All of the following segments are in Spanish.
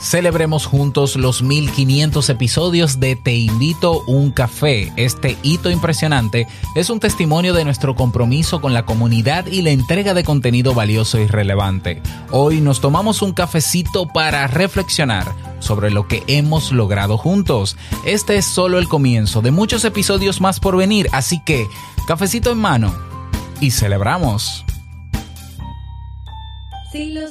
Celebremos juntos los 1500 episodios de Te invito un café. Este hito impresionante es un testimonio de nuestro compromiso con la comunidad y la entrega de contenido valioso y relevante. Hoy nos tomamos un cafecito para reflexionar sobre lo que hemos logrado juntos. Este es solo el comienzo de muchos episodios más por venir, así que cafecito en mano y celebramos. Si lo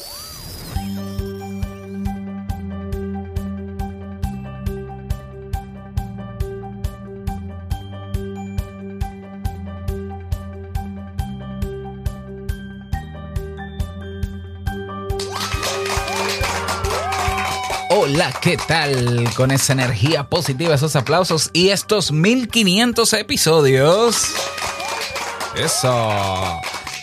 Hola, ¿qué tal? Con esa energía positiva, esos aplausos y estos 1500 episodios. Eso.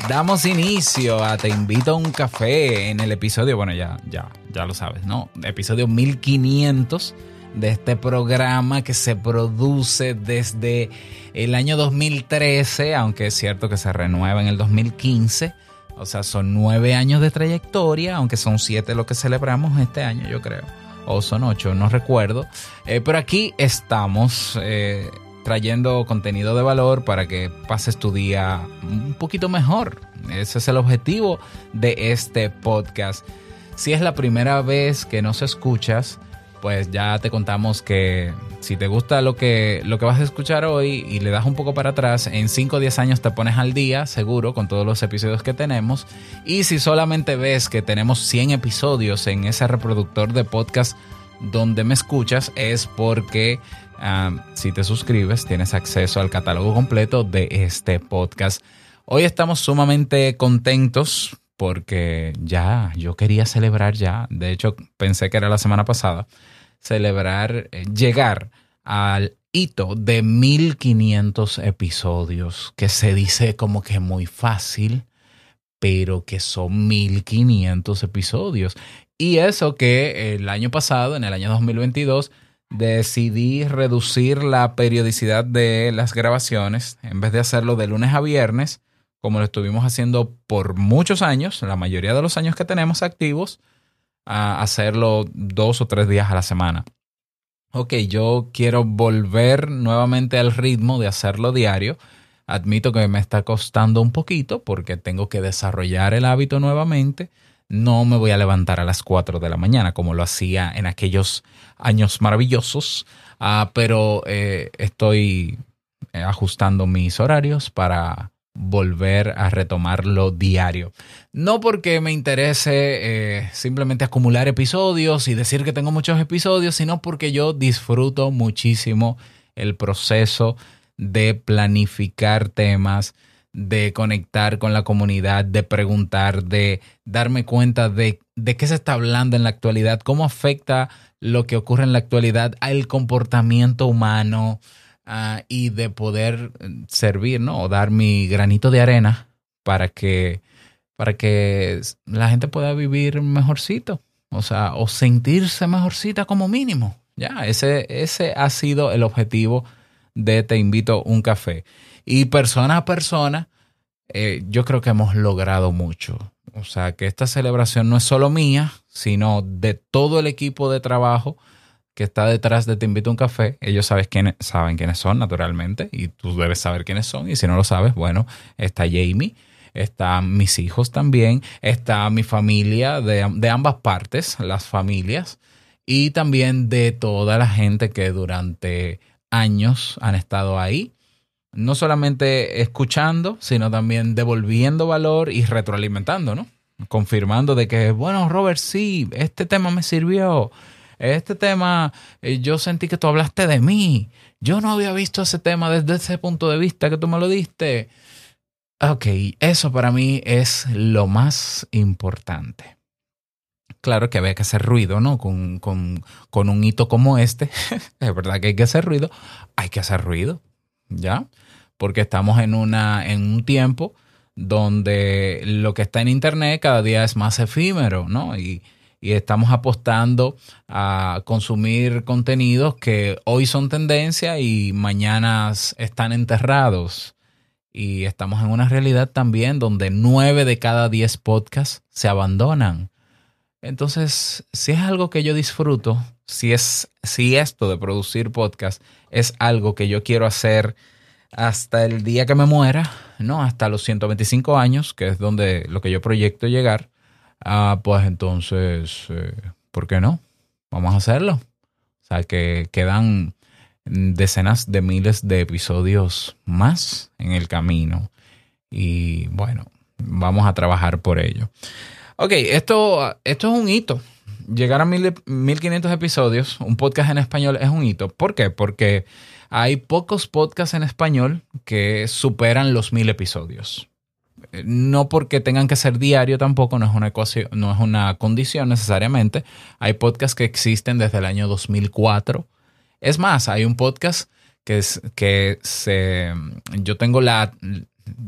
Damos inicio a Te invito a un café en el episodio, bueno, ya, ya, ya lo sabes, ¿no? Episodio 1500 de este programa que se produce desde el año 2013, aunque es cierto que se renueva en el 2015. O sea, son nueve años de trayectoria, aunque son siete lo que celebramos este año, yo creo. O son ocho, no recuerdo. Eh, pero aquí estamos eh, trayendo contenido de valor para que pases tu día un poquito mejor. Ese es el objetivo de este podcast. Si es la primera vez que nos escuchas, pues ya te contamos que si te gusta lo que, lo que vas a escuchar hoy y le das un poco para atrás, en 5 o 10 años te pones al día, seguro, con todos los episodios que tenemos. Y si solamente ves que tenemos 100 episodios en ese reproductor de podcast donde me escuchas, es porque ah, si te suscribes tienes acceso al catálogo completo de este podcast. Hoy estamos sumamente contentos porque ya yo quería celebrar ya, de hecho pensé que era la semana pasada, celebrar, eh, llegar al hito de 1500 episodios, que se dice como que muy fácil, pero que son 1500 episodios. Y eso que el año pasado, en el año 2022, decidí reducir la periodicidad de las grabaciones, en vez de hacerlo de lunes a viernes, como lo estuvimos haciendo por muchos años, la mayoría de los años que tenemos activos, hacerlo dos o tres días a la semana. Ok, yo quiero volver nuevamente al ritmo de hacerlo diario. Admito que me está costando un poquito porque tengo que desarrollar el hábito nuevamente. No me voy a levantar a las 4 de la mañana como lo hacía en aquellos años maravillosos, Ah, pero eh, estoy eh, ajustando mis horarios para volver a retomarlo diario. No porque me interese eh, simplemente acumular episodios y decir que tengo muchos episodios, sino porque yo disfruto muchísimo el proceso de planificar temas, de conectar con la comunidad, de preguntar, de darme cuenta de, de qué se está hablando en la actualidad, cómo afecta lo que ocurre en la actualidad al comportamiento humano, ah, y de poder eh, servir, ¿no? O dar mi granito de arena para que, para que la gente pueda vivir mejorcito. O sea, o sentirse mejorcita como mínimo. Ya, ese, ese ha sido el objetivo de Te invito un café. Y persona a persona, eh, yo creo que hemos logrado mucho. O sea, que esta celebración no es solo mía, sino de todo el equipo de trabajo que está detrás de Te invito a un café. Ellos sabes quiénes, saben quiénes son, naturalmente, y tú debes saber quiénes son. Y si no lo sabes, bueno, está Jamie, están mis hijos también, está mi familia de, de ambas partes, las familias, y también de toda la gente que durante años han estado ahí no solamente escuchando, sino también devolviendo valor y retroalimentando, ¿no? Confirmando de que, bueno, Robert, sí, este tema me sirvió. Este tema, eh, yo sentí que tú hablaste de mí. Yo no había visto ese tema desde ese punto de vista que tú me lo diste. Ok, eso para mí es lo más importante. Claro que había que hacer ruido, ¿no? Con, con, con un hito como este, es verdad que hay que hacer ruido, hay que hacer ruido, ¿ya? Porque estamos en, una, en un tiempo donde lo que está en Internet cada día es más efímero, ¿no? Y, y estamos apostando a consumir contenidos que hoy son tendencia y mañana están enterrados. Y estamos en una realidad también donde nueve de cada diez podcasts se abandonan. Entonces, si es algo que yo disfruto, si es, si esto de producir podcast es algo que yo quiero hacer hasta el día que me muera, ¿no? Hasta los 125 años, que es donde lo que yo proyecto llegar, ah, pues entonces, eh, ¿por qué no? Vamos a hacerlo. O sea, que quedan decenas de miles de episodios más en el camino. Y bueno, vamos a trabajar por ello. Ok, esto, esto es un hito. Llegar a mil, 1500 episodios, un podcast en español es un hito. ¿Por qué? Porque hay pocos podcasts en español que superan los mil episodios. No porque tengan que ser diario tampoco, no es una, no es una condición necesariamente. Hay podcasts que existen desde el año 2004. Es más, hay un podcast que, es, que se, yo tengo la,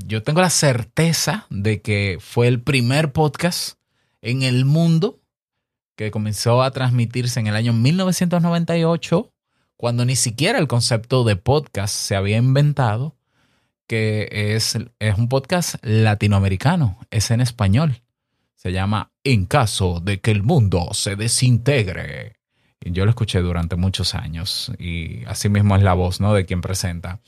yo tengo la certeza de que fue el primer podcast en el mundo que comenzó a transmitirse en el año 1998, cuando ni siquiera el concepto de podcast se había inventado, que es, es un podcast latinoamericano, es en español. Se llama En caso de que el mundo se desintegre. Y yo lo escuché durante muchos años y así mismo es la voz ¿no? de quien presenta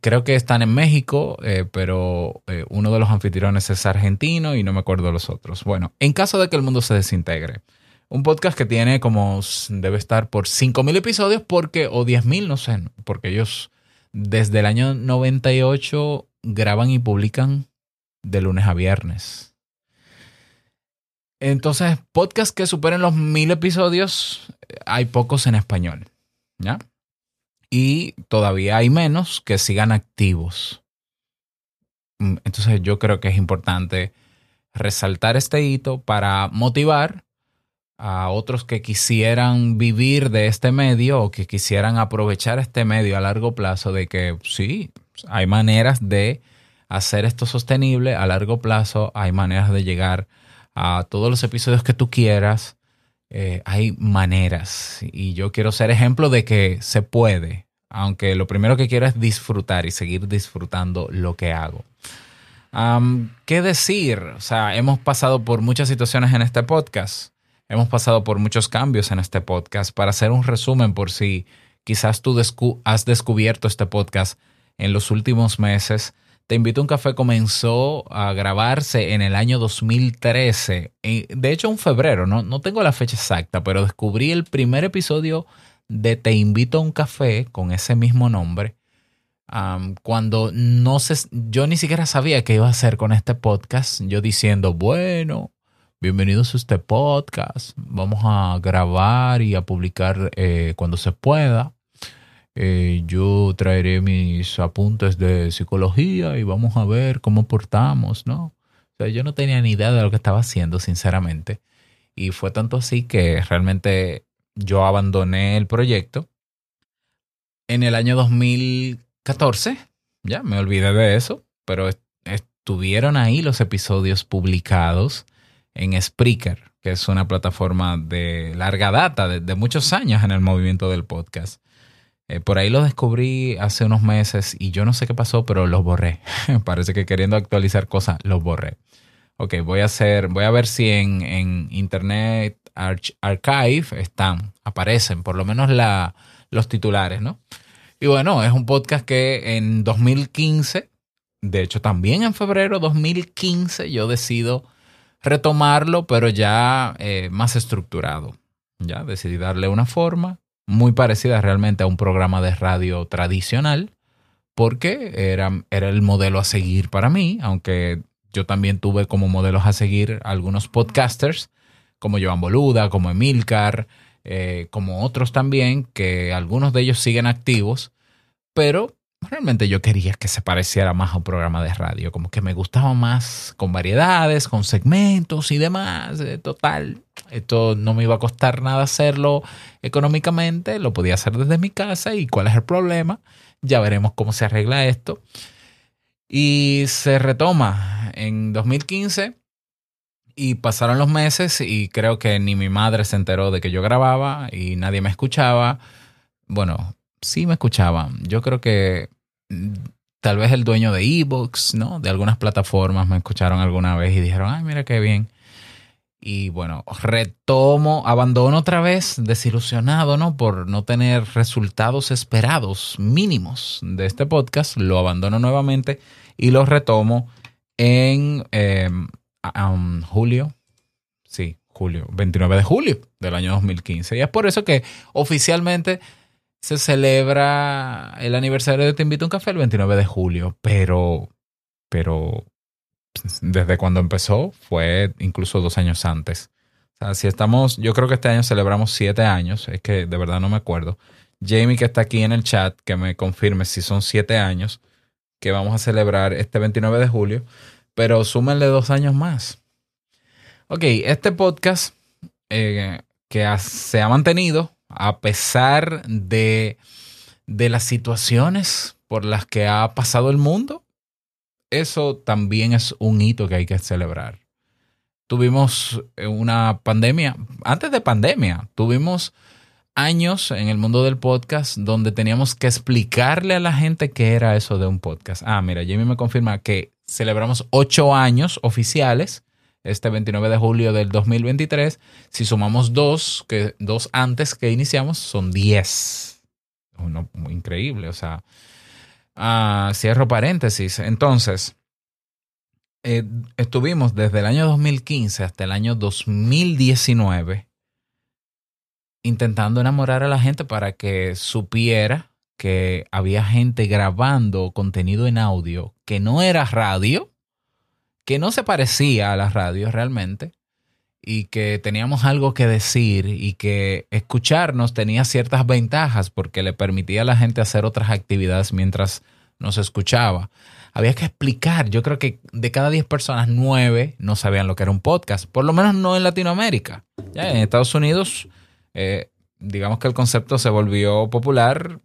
creo que están en México, eh, pero eh, uno de los anfitriones es argentino y no me acuerdo los otros. Bueno, en caso de que el mundo se desintegre, un podcast que tiene como, debe estar por 5.000 episodios porque, o 10.000, no sé, porque ellos desde el año 98 graban y publican de lunes a viernes. Entonces, podcasts que superen los 1.000 episodios, hay pocos en español. ¿Ya? y todavía hay menos que sigan activos. Mm, entonces yo creo que es importante resaltar este hito para motivar a otros que quisieran vivir de este medio o que quisieran aprovechar este medio a largo plazo de que sí, hay maneras de hacer esto sostenible a largo plazo, hay maneras de llegar a todos los episodios que tú quieras eh, hay maneras y yo quiero ser ejemplo de que se puede, aunque lo primero que quiero es disfrutar y seguir disfrutando lo que hago. ¿Qué decir? O sea, hemos pasado por muchas situaciones en este podcast, hemos pasado por muchos cambios en este podcast. Para hacer un resumen, por si quizás tú has descubierto este podcast en los últimos meses, te invito a un café comenzó a grabarse en el año 2013. De hecho, en febrero, no, no tengo la fecha exacta, pero descubrí el primer episodio de Te invito a un café con ese mismo nombre. cuando no sé, yo ni siquiera sabía qué iba a hacer con este podcast. Yo diciendo, bueno, bienvenidos a este podcast. Vamos a grabar y a publicar eh, cuando se pueda. Eh, yo traeré mis apuntes de psicología y vamos a ver cómo portamos, ¿no? O sea, yo no tenía ni idea de lo que estaba haciendo, sinceramente. Y fue tanto así que realmente yo abandoné el proyecto. En el año 2014, ya me olvidé de eso, pero estuvieron ahí los episodios publicados en Spreaker, que es una plataforma de larga data, de, muchos años en el movimiento del podcast. Eh, por ahí lo descubrí hace unos meses y yo no sé qué pasó, pero los borré. Parece que queriendo actualizar cosas, los borré. Ok, voy a hacer, voy a ver si en, en Internet Archive están, aparecen, por lo menos la, los titulares, ¿no? Y bueno, es un podcast que en 2015, de hecho también en febrero de 2015, yo decido retomarlo, pero ya eh, más estructurado. Ya decidí darle una forma muy parecida realmente a un programa de radio tradicional, porque era, era el modelo a seguir para mí, aunque yo también tuve como modelos a seguir algunos podcasters como Joan Boluda, como Emilcar, eh, como otros también, que algunos de ellos siguen activos, pero realmente yo quería que se pareciera más a un programa de radio, como que me gustaba más con variedades, con segmentos y demás. Eh, total, esto no me iba a costar nada hacerlo económicamente, lo podía hacer desde mi casa y cuál es el problema. Ya veremos cómo se arregla esto. Y se retoma en 2015 y pasaron los meses y creo que ni mi madre se enteró de que yo grababa y nadie me escuchaba. Bueno, sí me escuchaban. Yo creo que mm, tal vez el dueño de Evox, ¿no? De algunas plataformas me escucharon alguna vez y dijeron, ay, mira qué bien. Y bueno, retomo, abandono otra vez, desilusionado, ¿no? Por no tener resultados esperados mínimos de este podcast. Lo abandono nuevamente y lo retomo en eh, um, julio. Sí, julio, 29 de julio del año 2015. Y es por eso que oficialmente se celebra el aniversario de Te Invito a un Café el 29 de julio. Pero, pero desde cuando empezó fue incluso dos años antes. O sea, si estamos, yo creo que este año celebramos siete años, es que de verdad no me acuerdo. Jamie que está aquí en el chat, que me confirme si son siete años que vamos a celebrar este 29 de julio, pero súmenle dos años más. Ok, este podcast eh, que se ha mantenido a pesar de, de las situaciones por las que ha pasado el mundo, eso también es un hito que hay que celebrar. Tuvimos eh, una pandemia, antes de pandemia, tuvimos años en el mundo del podcast donde teníamos que explicarle a la gente qué era eso de un podcast. Ah, mira, Jamie me confirma que celebramos ocho años oficiales este 29 de julio del 2023. Si sumamos dos, que dos antes que iniciamos, son diez. Uno, muy increíble, o sea. Ah, cierro paréntesis. Entonces, eh, estuvimos desde el año 2015 hasta el año 2019 intentando enamorar a la gente para que supiera que había gente grabando contenido en audio que no era radio, que no se parecía a la radio realmente, y que teníamos algo que decir y que escucharnos tenía ciertas ventajas porque le permitía a la gente hacer otras actividades mientras nos escuchaba. Había que explicar, yo creo que de cada 10 personas, 9 no sabían lo que era un podcast, por lo menos no en Latinoamérica. Ya en Estados Unidos, eh, digamos que el concepto se volvió popular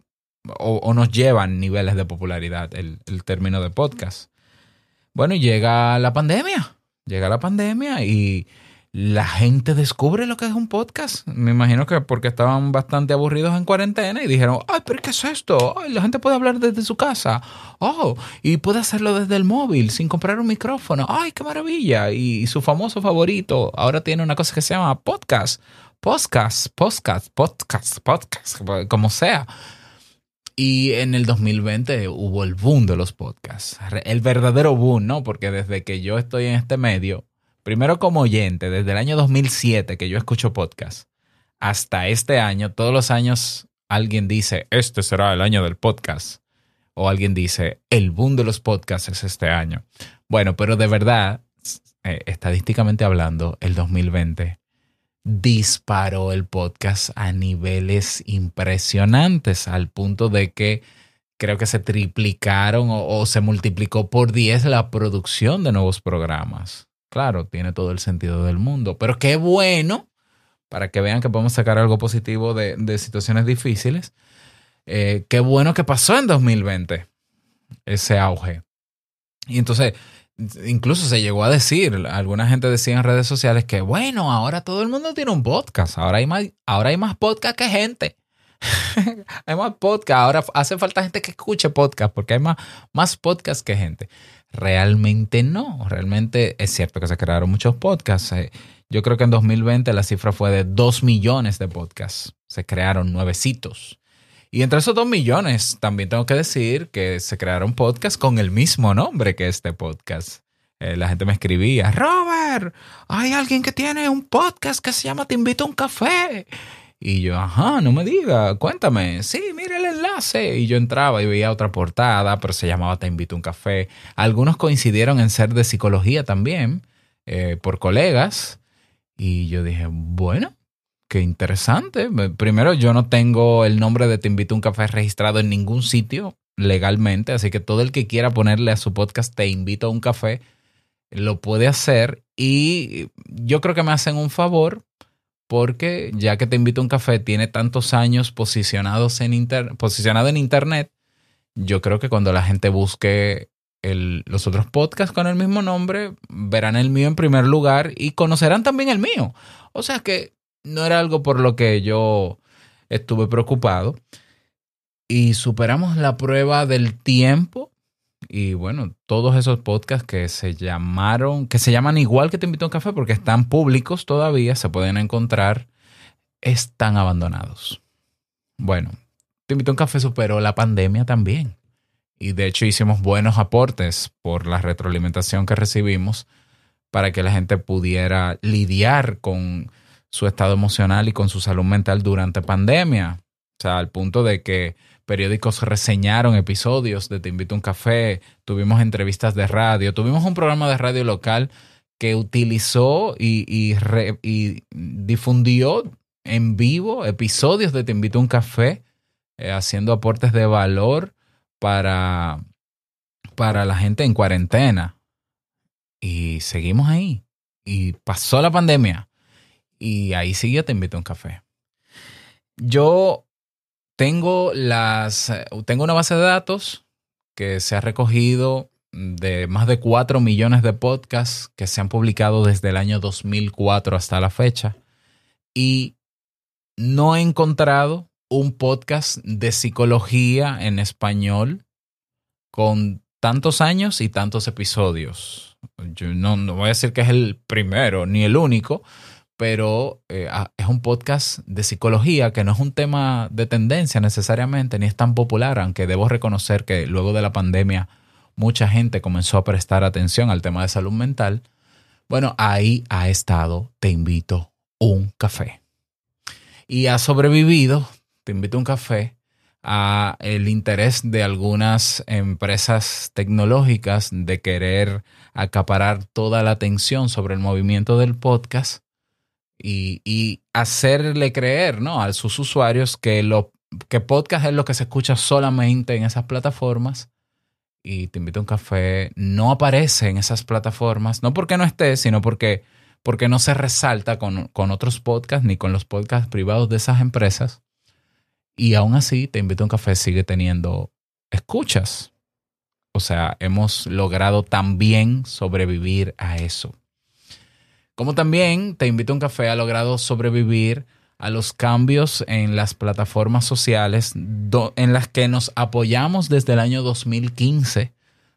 o, o nos llevan niveles de popularidad el término de podcast. Bueno, llega la pandemia, llega la pandemia y la gente descubre lo que es un podcast. Me imagino que porque estaban bastante aburridos en cuarentena y dijeron, ay, pero ¿qué es esto? Ay, la gente puede hablar desde su casa. Oh, y puede hacerlo desde el móvil sin comprar un micrófono. Ay, qué maravilla. Y, su famoso favorito ahora tiene una cosa que se llama podcast. Podcast, podcast, podcast, podcast, como sea. Y en el 2020 hubo el boom de los podcasts. El verdadero boom, ¿no? Porque desde que yo estoy en este medio, primero como oyente, desde el año 2007 que yo escucho podcasts, hasta este año, todos los años alguien dice, este será el año del podcast. O alguien dice, el boom de los podcasts es este año. Bueno, pero de verdad, eh, estadísticamente hablando, el 2020 disparó el podcast a niveles impresionantes, al punto de que creo que se triplicaron o, se multiplicó por 10 la producción de nuevos programas. Claro, tiene todo el sentido del mundo, pero qué bueno para que vean que podemos sacar algo positivo de, de situaciones difíciles. Eh, qué bueno que pasó en 2020 ese auge. Y entonces, incluso se llegó a decir, alguna gente decía en redes sociales que, bueno, ahora todo el mundo tiene un podcast, ahora hay más, ahora hay más podcast que gente. hay más podcast, ahora hace falta gente que escuche podcast, porque hay más, más podcast que gente. Realmente no, realmente es cierto que se crearon muchos podcasts. Eh, Yo creo que en 2020 la cifra fue de 2 millones de podcasts. Se crearon nuevecitos. Y entre esos 2 millones también tengo que decir que se crearon podcasts con el mismo nombre que este podcast. Eh, la gente me escribía, Robert, hay alguien que tiene un podcast que se llama Te invito a un café. Y yo, ajá, no me diga, cuéntame. Sí, mira el enlace. Y yo entraba y veía otra portada, pero se llamaba Te invito a un café. Algunos coincidieron en ser de psicología también, eh, por colegas. Y yo dije, bueno, qué interesante. Primero, yo no tengo el nombre de Te invito a un café registrado en ningún sitio legalmente, así que todo el que quiera ponerle a su podcast Te invito a un café lo puede hacer y yo creo que me hacen un favor porque ya que Te invito a un café tiene tantos años posicionados en inter posicionado en internet, yo creo que cuando la gente busque el- los otros podcasts con el mismo nombre, verán el mío en primer lugar y conocerán también el mío. O sea que no era algo por lo que yo estuve preocupado. Y superamos la prueba del tiempo. Y bueno, todos esos podcasts que se llamaron, que se llaman igual que Te invito a un café porque están públicos todavía, se pueden encontrar, están abandonados. Bueno, Te invito a un café superó la pandemia también. Y de hecho hicimos buenos aportes por la retroalimentación que recibimos para que la gente pudiera lidiar con su estado emocional y con su salud mental durante pandemia. O sea, al punto de que periódicos reseñaron episodios de Te invito a un café, tuvimos entrevistas de radio, tuvimos un programa de radio local que utilizó y, y difundió en vivo episodios de Te invito a un café, eh, haciendo aportes de valor para, para la gente en cuarentena. Y seguimos ahí. Y pasó la pandemia. Y ahí sigue Te invito a un café. Yo tengo las. Tengo una base de datos que se ha recogido de más de 4 millones de podcasts que se han publicado desde el año 2004 hasta la fecha. Y no he encontrado un podcast de psicología en español con tantos años y tantos episodios. Yo no, no voy a decir que es el primero ni el único, pero eh, ah, es un podcast de psicología que no es un tema de tendencia necesariamente, ni es tan popular, aunque debo reconocer que luego de la pandemia mucha gente comenzó a prestar atención al tema de salud mental. Bueno, ahí ha estado, te invito un café. Y ha sobrevivido, te invito un café, a el interés de algunas empresas tecnológicas de querer acaparar toda la atención sobre el movimiento del podcast y, y hacerle creer ¿no? a sus usuarios que, lo, que podcast es lo que se escucha solamente en esas plataformas y te invito a un café no aparece en esas plataformas, no porque no esté, sino porque, porque no se resalta con, con otros podcasts ni con los podcasts privados de esas empresas. Y aún así, te invito a un café sigue teniendo escuchas. O sea, hemos logrado también sobrevivir a eso. Como también te invito a un café ha logrado sobrevivir a los cambios en las plataformas sociales en las que nos apoyamos desde el año 2015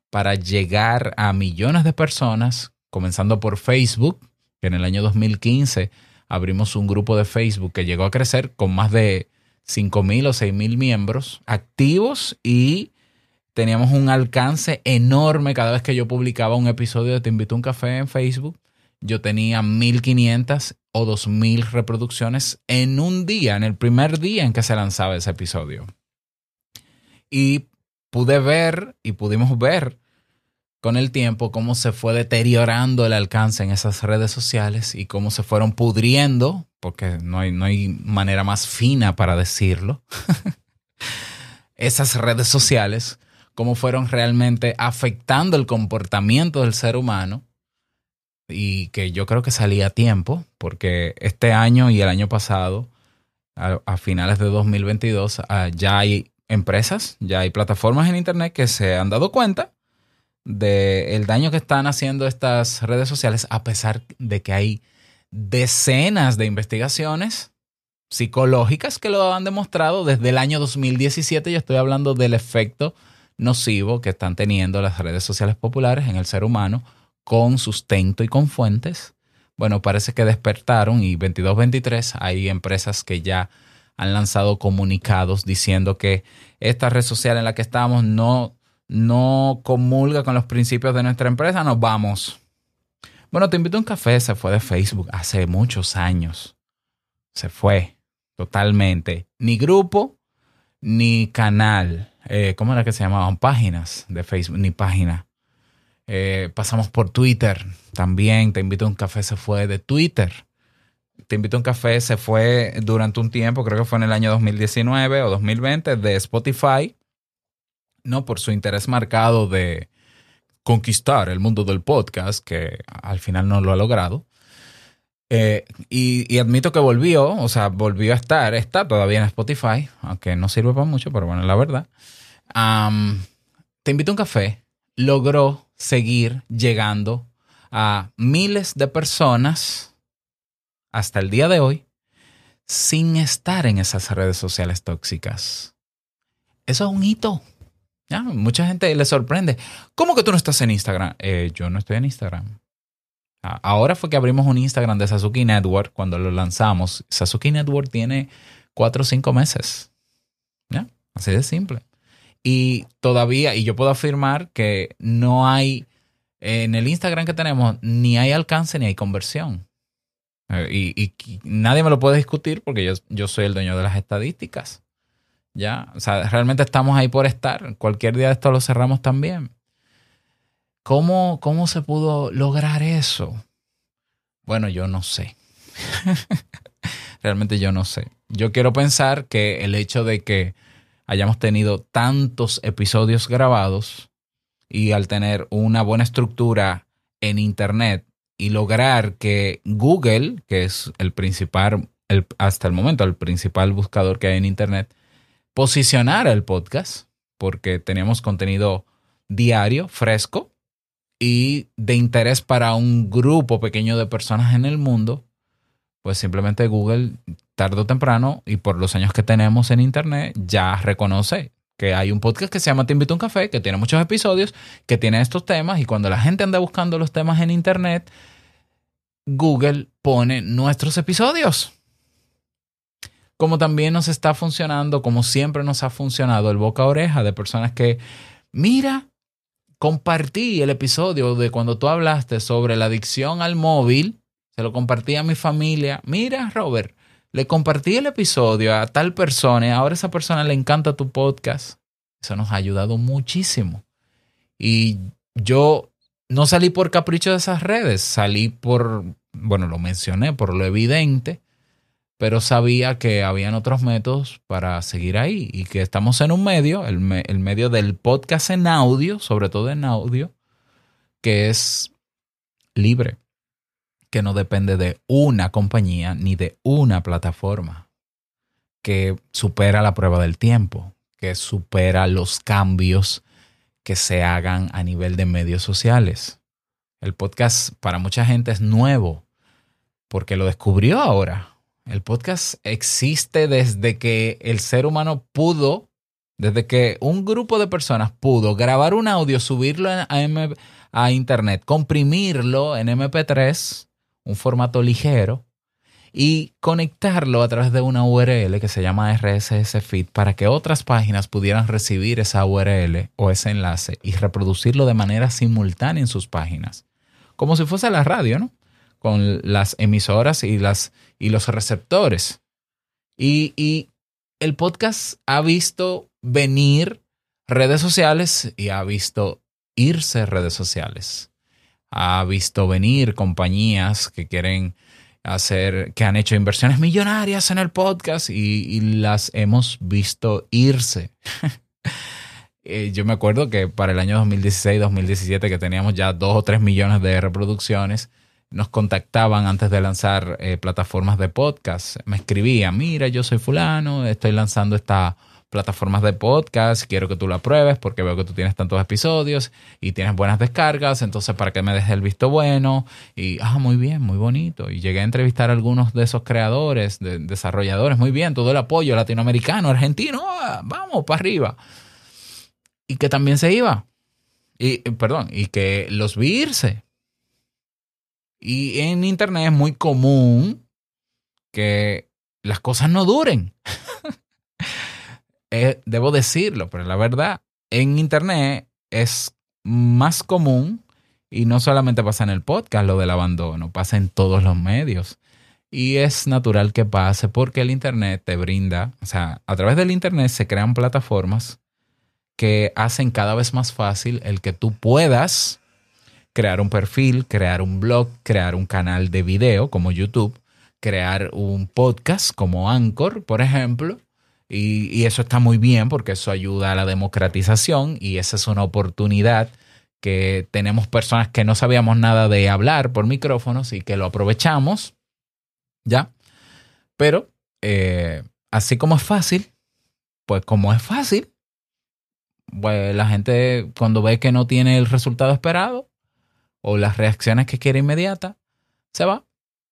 para llegar a millones de personas, comenzando por Facebook, que en el año 2015 abrimos un grupo de Facebook que llegó a crecer con más de 5 mil o 6 mil miembros activos y teníamos un alcance enorme cada vez que yo publicaba un episodio de Te invito a un café en Facebook. Yo tenía 1500 o 2000 reproducciones en un día, en el primer día en que se lanzaba ese episodio. Y pude ver y pudimos ver con el tiempo cómo se fue deteriorando el alcance en esas redes sociales y cómo se fueron pudriendo, porque no hay, no hay manera más fina para decirlo, esas redes sociales, cómo fueron realmente afectando el comportamiento del ser humano y que yo creo que salía a tiempo, porque este año y el año pasado, a, finales de 2022, ah, ya hay empresas, ya hay plataformas en Internet que se han dado cuenta del daño que están haciendo estas redes sociales, a pesar de que hay decenas de investigaciones psicológicas que lo han demostrado desde el año 2017. Yo estoy hablando del efecto nocivo que están teniendo las redes sociales populares en el ser humano con sustento y con fuentes. Bueno, parece que despertaron y 22-23 hay empresas que ya han lanzado comunicados diciendo que esta red social en la que estamos no, no comulga con los principios de nuestra empresa, nos vamos. Bueno, te invito a un café, se fue de Facebook hace muchos años. Se fue totalmente. Ni grupo, ni canal. Eh, ¿Cómo era que se llamaban? Páginas de Facebook, ni página. Eh, pasamos por Twitter también. Te invito a un café, se fue de Twitter. Te invito a un café se fue durante un tiempo, creo que fue en el año 2019 o 2020, de Spotify, no por su interés marcado de conquistar el mundo del podcast, que al final no lo ha logrado. Eh, y, admito que volvió, o sea, volvió a estar, está todavía en Spotify, aunque no sirve para mucho, pero bueno, la verdad. Te invito a un café, logró seguir llegando a miles de personas hasta el día de hoy sin estar en esas redes sociales tóxicas. Eso es un hito. Mucha gente le sorprende. ¿Cómo que tú no estás en Instagram? Eh, yo no estoy en Instagram. A- Ahora fue que abrimos un Instagram de Sasuke Network cuando lo lanzamos. Sasuke Network tiene cuatro o cinco meses. Así de simple. Y todavía, y yo puedo afirmar que no hay, en el Instagram que tenemos, ni hay alcance ni hay conversión. Eh, Y, y- nadie me lo puede discutir porque yo, yo soy el dueño de las estadísticas. Ya, o sea, realmente estamos ahí por estar. Cualquier día de esto lo cerramos también. ¿Cómo, cómo se pudo lograr eso? Bueno, yo no sé. Realmente yo no sé. Yo quiero pensar que el hecho de que hayamos tenido tantos episodios grabados y al tener una buena estructura en Internet y lograr que Google, que es el principal, hasta el momento el principal buscador que hay en Internet, posicionara el podcast, porque tenemos contenido diario, fresco y de interés para un grupo pequeño de personas en el mundo, pues simplemente Google tarde o temprano y por los años que tenemos en Internet ya reconoce que hay un podcast que se llama Te invito a un café, que tiene muchos episodios, que tiene estos temas y cuando la gente anda buscando los temas en Internet, Google pone nuestros episodios. Como también nos está funcionando, como siempre nos ha funcionado el boca a oreja de personas que, mira, compartí el episodio de cuando tú hablaste sobre la adicción al móvil, se lo compartí a mi familia. Mira, Robert, le compartí el episodio a tal persona y ahora a esa persona le encanta tu podcast. Eso nos ha ayudado muchísimo. Y yo no salí por capricho de esas redes, salí por, bueno, lo mencioné, por lo evidente, pero sabía que habían otros métodos para seguir ahí y que estamos en un medio, el, me- el medio del podcast en audio, sobre todo en audio, que es libre, que no depende de una compañía ni de una plataforma, que supera la prueba del tiempo, que supera los cambios que se hagan a nivel de medios sociales. El podcast para mucha gente es nuevo porque lo descubrió ahora. El podcast existe desde que el ser humano pudo, desde que un grupo de personas pudo grabar un audio, subirlo a, a internet, comprimirlo en MP3, un formato ligero, y conectarlo a través de una URL que se llama RSS Feed para que otras páginas pudieran recibir esa URL o ese enlace y reproducirlo de manera simultánea en sus páginas. Como si fuese la radio, ¿no? Con las emisoras y, las, y los receptores. Y, y el podcast ha visto venir redes sociales y ha visto irse redes sociales. Ha visto venir compañías que quieren hacer, que han hecho inversiones millonarias en el podcast y, las hemos visto irse. Eh, yo me acuerdo que para el año 2016-2017, que teníamos ya dos o tres millones de reproducciones, nos contactaban antes de lanzar eh, plataformas de podcast. Me escribían, mira, yo soy fulano, estoy lanzando esta plataformas de podcast, quiero que tú la pruebes porque veo que tú tienes tantos episodios y tienes buenas descargas, entonces para que me dejes el visto bueno y, ah, muy bien, muy bonito. Y llegué a entrevistar a algunos de esos creadores, de, desarrolladores, muy bien, todo el apoyo latinoamericano, argentino, ah, vamos, para arriba. Y que también se iba. Y, eh, perdón, y que los vi irse. Y en internet es muy común que las cosas no duren. Eh, debo decirlo, pero la verdad, en internet es más común y no solamente pasa en el podcast lo del abandono, pasa en todos los medios. Y es natural que pase porque el internet te brinda, o sea, a través del internet se crean plataformas que hacen cada vez más fácil el que tú puedas crear un perfil, crear un blog, crear un canal de video como YouTube, crear un podcast como Anchor, por ejemplo. Y, eso está muy bien porque eso ayuda a la democratización y esa es una oportunidad que tenemos personas que no sabíamos nada de hablar por micrófonos y que lo aprovechamos, ¿ya? Pero eh, así como es fácil, pues como es fácil, pues la gente cuando ve que no tiene el resultado esperado o las reacciones que quiere inmediata, se va.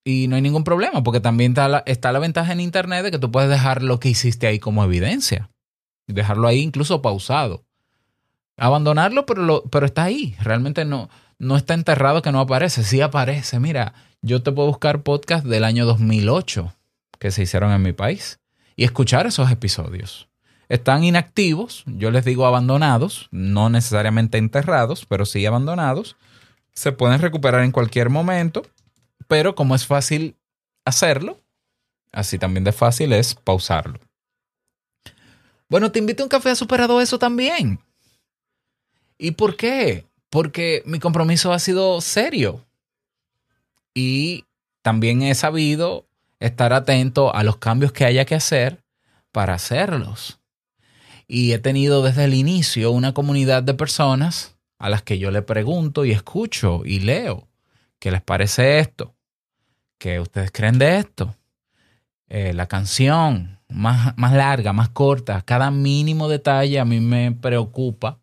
Y no hay ningún problema, porque también está la, ventaja en Internet de que tú puedes dejar lo que hiciste ahí como evidencia. Dejarlo ahí incluso pausado. Abandonarlo, pero, pero está ahí. Realmente no, no está enterrado que no aparece. Sí aparece. Mira, yo te puedo buscar podcast del año 2008 que se hicieron en mi país y escuchar esos episodios. Están inactivos, yo les digo abandonados, no necesariamente enterrados, pero sí abandonados. Se pueden recuperar en cualquier momento, pero como es fácil hacerlo, así también de fácil es pausarlo. Bueno, te invito a un café, ha superado eso también. ¿Y por qué? Porque mi compromiso ha sido serio. Y también he sabido estar atento a los cambios que haya que hacer para hacerlos. Y he tenido desde el inicio una comunidad de personas a las que yo le pregunto y escucho y leo. ¿Qué les parece esto? ¿Qué ustedes creen de esto? Eh, la canción más, más larga, más corta, cada mínimo detalle a mí me preocupa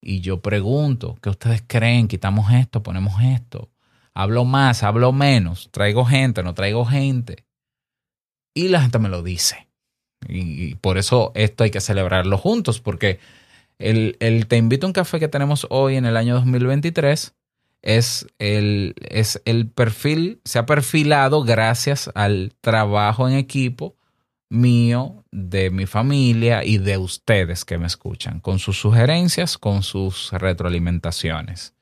y yo pregunto, ¿qué ustedes creen? Quitamos esto, ponemos esto. Hablo más, hablo menos, traigo gente, no traigo gente. Y la gente me lo dice. Y, por eso esto hay que celebrarlo juntos, porque el, el, Te invito a un café que tenemos hoy en el año 2023 es el, es el perfil, se ha perfilado gracias al trabajo en equipo mío, de mi familia y de ustedes que me escuchan, con sus sugerencias, con sus retroalimentaciones.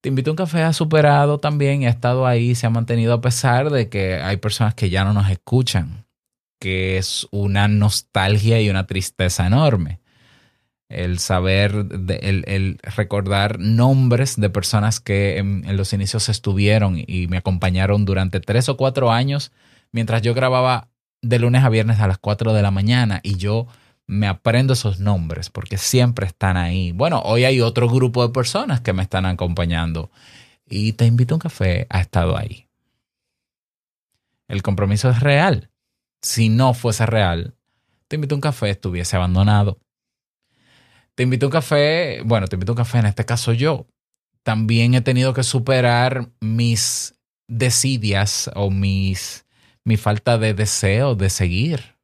Te invito a un café ha superado también ha estado ahí, se ha mantenido a pesar de que hay personas que ya no nos escuchan, que es una nostalgia y una tristeza enorme. El saber, el, el, recordar nombres de personas que en, los inicios estuvieron y me acompañaron durante tres o cuatro años mientras yo grababa de lunes a viernes a las 4 de la mañana y yo me aprendo esos nombres porque siempre están ahí. Bueno, hoy hay otro grupo de personas que me están acompañando y te invito a un café, ha estado ahí. El compromiso es real. Si no fuese real, te invito a un café, estuviese abandonado. Te invito a un café, bueno, te invito a un café, en este caso yo. También he tenido que superar mis desidias o mis mi falta de deseo de seguir.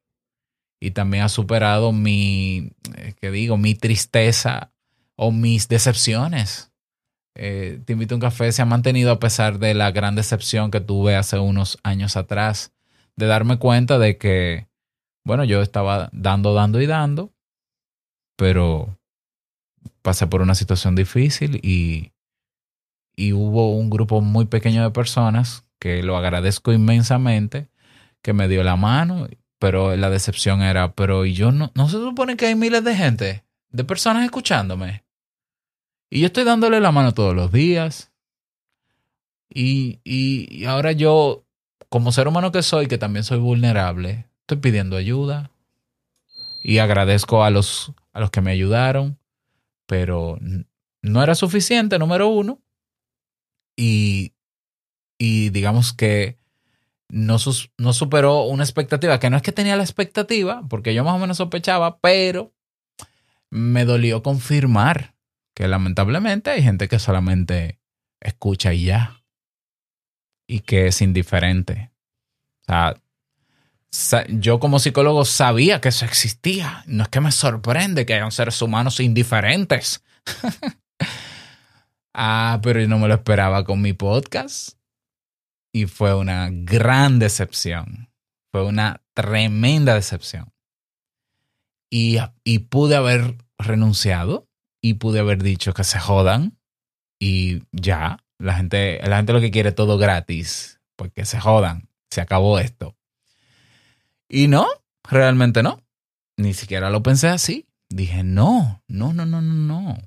Y también ha superado mi, eh, ¿qué digo? Mi tristeza o mis decepciones. Eh, te invito a un café se ha mantenido a pesar de la gran decepción que tuve hace unos años atrás, de darme cuenta de que, bueno, yo estaba dando, dando y dando, pero pasé por una situación difícil y, y hubo un grupo muy pequeño de personas que lo agradezco inmensamente, que me dio la mano, pero la decepción era, pero yo no, no se supone que hay miles de gente, de personas escuchándome. Y yo estoy dándole la mano todos los días. Y, y, y ahora yo, como ser humano que soy, que también soy vulnerable, estoy pidiendo ayuda. Y agradezco a los, a los que me ayudaron, pero no era suficiente, número uno. Y, y digamos que no, no superó una expectativa, que no es que tenía la expectativa, porque yo más o menos sospechaba, pero me dolió confirmar que lamentablemente hay gente que solamente escucha y ya, y que es indiferente. O sea, yo como psicólogo sabía que eso existía. No es que me sorprende que hayan seres humanos indiferentes. ah, pero yo no me lo esperaba con mi podcast y fue una gran decepción. Fue una tremenda decepción. Y, y pude haber renunciado y pude haber dicho que se jodan y ya, la gente, la gente lo que quiere todo gratis, porque se jodan, se acabó esto. Y no, realmente no. Ni siquiera lo pensé así. Dije, no, no, no, no, no, no.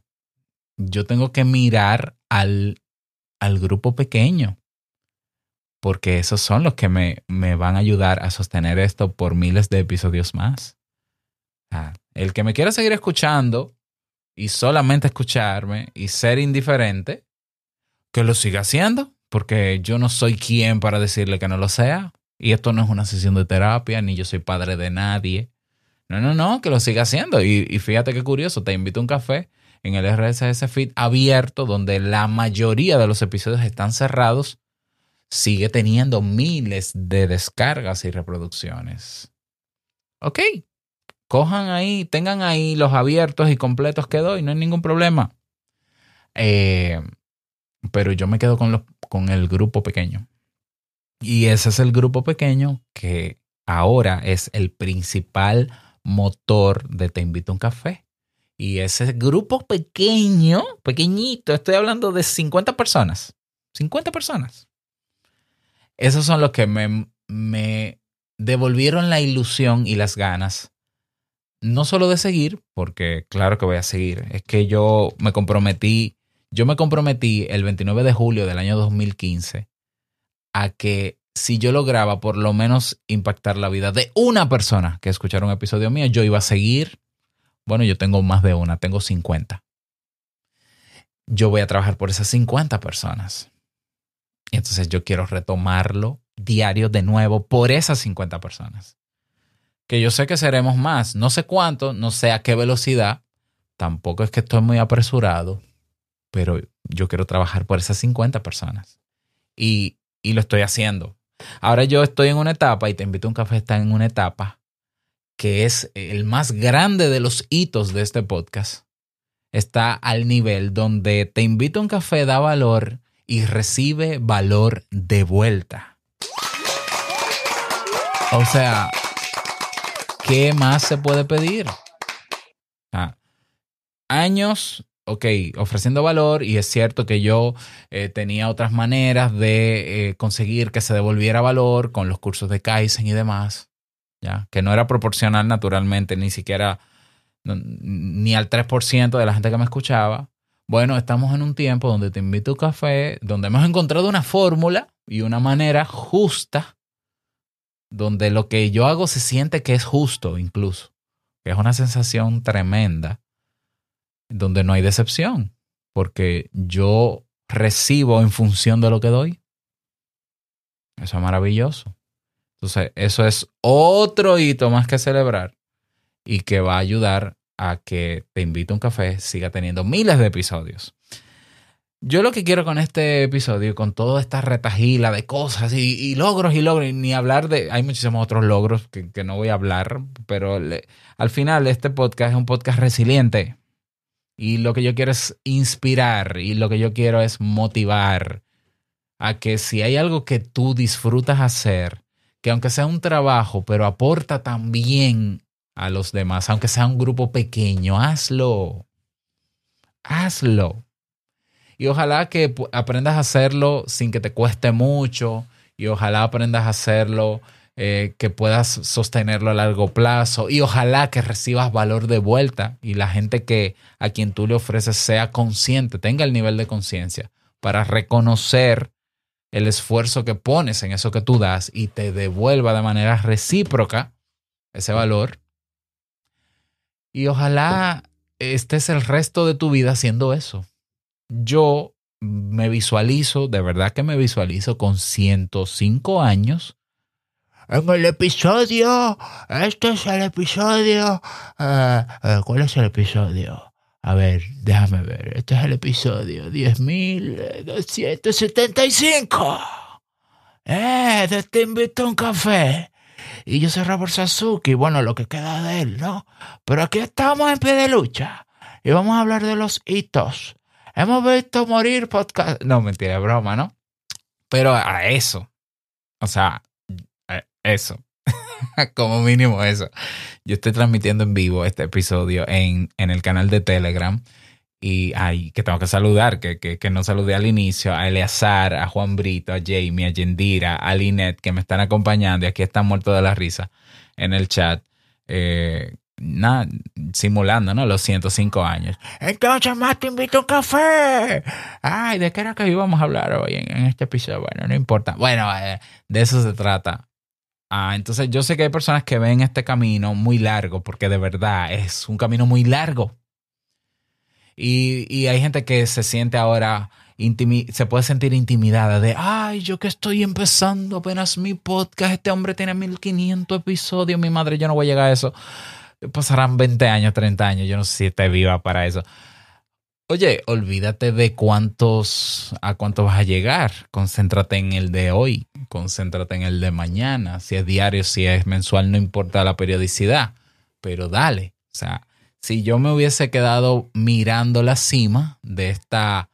Yo tengo que mirar al, al grupo pequeño porque esos son los que me, me van a ayudar a sostener esto por miles de episodios más. El que me quiera seguir escuchando y solamente escucharme y ser indiferente, que lo siga haciendo, porque yo no soy quien para decirle que no lo sea. Y esto no es una sesión de terapia, ni yo soy padre de nadie. No, no, no, que lo siga haciendo. Y, y fíjate qué curioso, te invito a un café en el RSS Feed abierto, donde la mayoría de los episodios están cerrados, sigue teniendo miles de descargas y reproducciones. Ok, cojan ahí, tengan ahí los abiertos y completos que doy, no hay ningún problema. Eh, pero yo me quedo con, con el grupo pequeño. Y ese es el grupo pequeño que ahora es el principal motor de Te invito a un café. Y ese grupo pequeño, pequeñito, estoy hablando de 50 personas. 50 personas. Esos son los que me, me devolvieron la ilusión y las ganas. No solo de seguir, porque claro que voy a seguir. Es que yo me comprometí, yo me comprometí el 29 de julio del año 2015 a que si yo lograba por lo menos impactar la vida de una persona que escuchara un episodio mío, yo iba a seguir. Bueno, yo tengo más de una, tengo 50. Yo voy a trabajar por esas 50 personas. Entonces yo quiero retomarlo diario de nuevo por esas 50 personas. Que yo sé que seremos más, no sé cuánto, no sé a qué velocidad, tampoco es que estoy muy apresurado, pero yo quiero trabajar por esas 50 personas. Y, y lo estoy haciendo. Ahora yo estoy en una etapa, y te invito a un café, está en una etapa que es el más grande de los hitos de este podcast. Está al nivel donde te invito a un café, da valor y recibe valor de vuelta. O sea, ¿qué más se puede pedir? Ah, años, ok, ofreciendo valor y es cierto que yo eh, tenía otras maneras de eh, conseguir que se devolviera valor con los cursos de Kaizen y demás, ¿ya? Que no era proporcional naturalmente, ni siquiera ni al 3% de la gente que me escuchaba. Bueno, estamos en un tiempo donde te invito a un café, donde hemos encontrado una fórmula y una manera justa, donde lo que yo hago se siente que es justo incluso, que es una sensación tremenda, donde no hay decepción, porque yo recibo en función de lo que doy. Eso es maravilloso. Entonces, eso es otro hito más que celebrar y que va a ayudar a que Te invito a un café siga teniendo miles de episodios. Yo lo que quiero con este episodio, con toda esta retajila de cosas y, logros y logros, y ni hablar de, hay muchísimos otros logros que, no voy a hablar, pero al final este podcast es un podcast resiliente. Y lo que yo quiero es inspirar y lo que yo quiero es motivar a que si hay algo que tú disfrutas hacer, que aunque sea un trabajo, pero aporta también a los demás, aunque sea un grupo pequeño, hazlo. Hazlo. Y ojalá que aprendas a hacerlo sin que te cueste mucho y ojalá aprendas a hacerlo eh, que puedas sostenerlo a largo plazo y ojalá que recibas valor de vuelta y la gente que a quien tú le ofreces sea consciente, tenga el nivel de conciencia para reconocer el esfuerzo que pones en eso que tú das y te devuelva de manera recíproca ese valor. Y ojalá estés el resto de tu vida haciendo eso. Yo me visualizo, de verdad que me visualizo con 105 años. En el episodio, este es el episodio. Uh, uh, ¿Cuál es el episodio? A ver, déjame ver. Este es el episodio 10.275. Eh, de te invito a un café. Y yo soy Robert Sasuke, bueno, lo que queda de él, ¿no? Pero aquí estamos en pie de lucha. Y vamos a hablar de los hitos. Hemos visto morir podcast. No, mentira, broma, ¿no? Pero a eso. O sea, eso. Como mínimo eso. Yo estoy transmitiendo en vivo este episodio en, en el canal de Telegram. Y ay, que tengo que saludar, que, que, que, no saludé al inicio, a Eleazar, a Juan Brito, a Jamie, a Yendira, a Linet, que me están acompañando y aquí están muertos de la risa en el chat. Eh, nada, simulando, ¿no? Los 105 años. Entonces, más te invito a un café. Ay, ¿de qué era que íbamos a hablar hoy en, este episodio? Bueno, no importa. Bueno, eh, de eso se trata. Ah, entonces yo sé que hay personas que ven este camino muy largo, porque de verdad es un camino muy largo. Y, y hay gente que se siente ahora, se puede sentir intimidada de, ay, yo que estoy empezando apenas mi podcast, este hombre tiene 1500 episodios, mi madre, yo no voy a llegar a eso. Pasarán 20 años, 30 años, yo no sé si esté viva para eso. Oye, olvídate de cuántos, a cuánto vas a llegar. Concéntrate en el de hoy, concéntrate en el de mañana. Si es diario, si es mensual, no importa la periodicidad, pero dale. O sea, si yo me hubiese quedado mirando la cima de esta,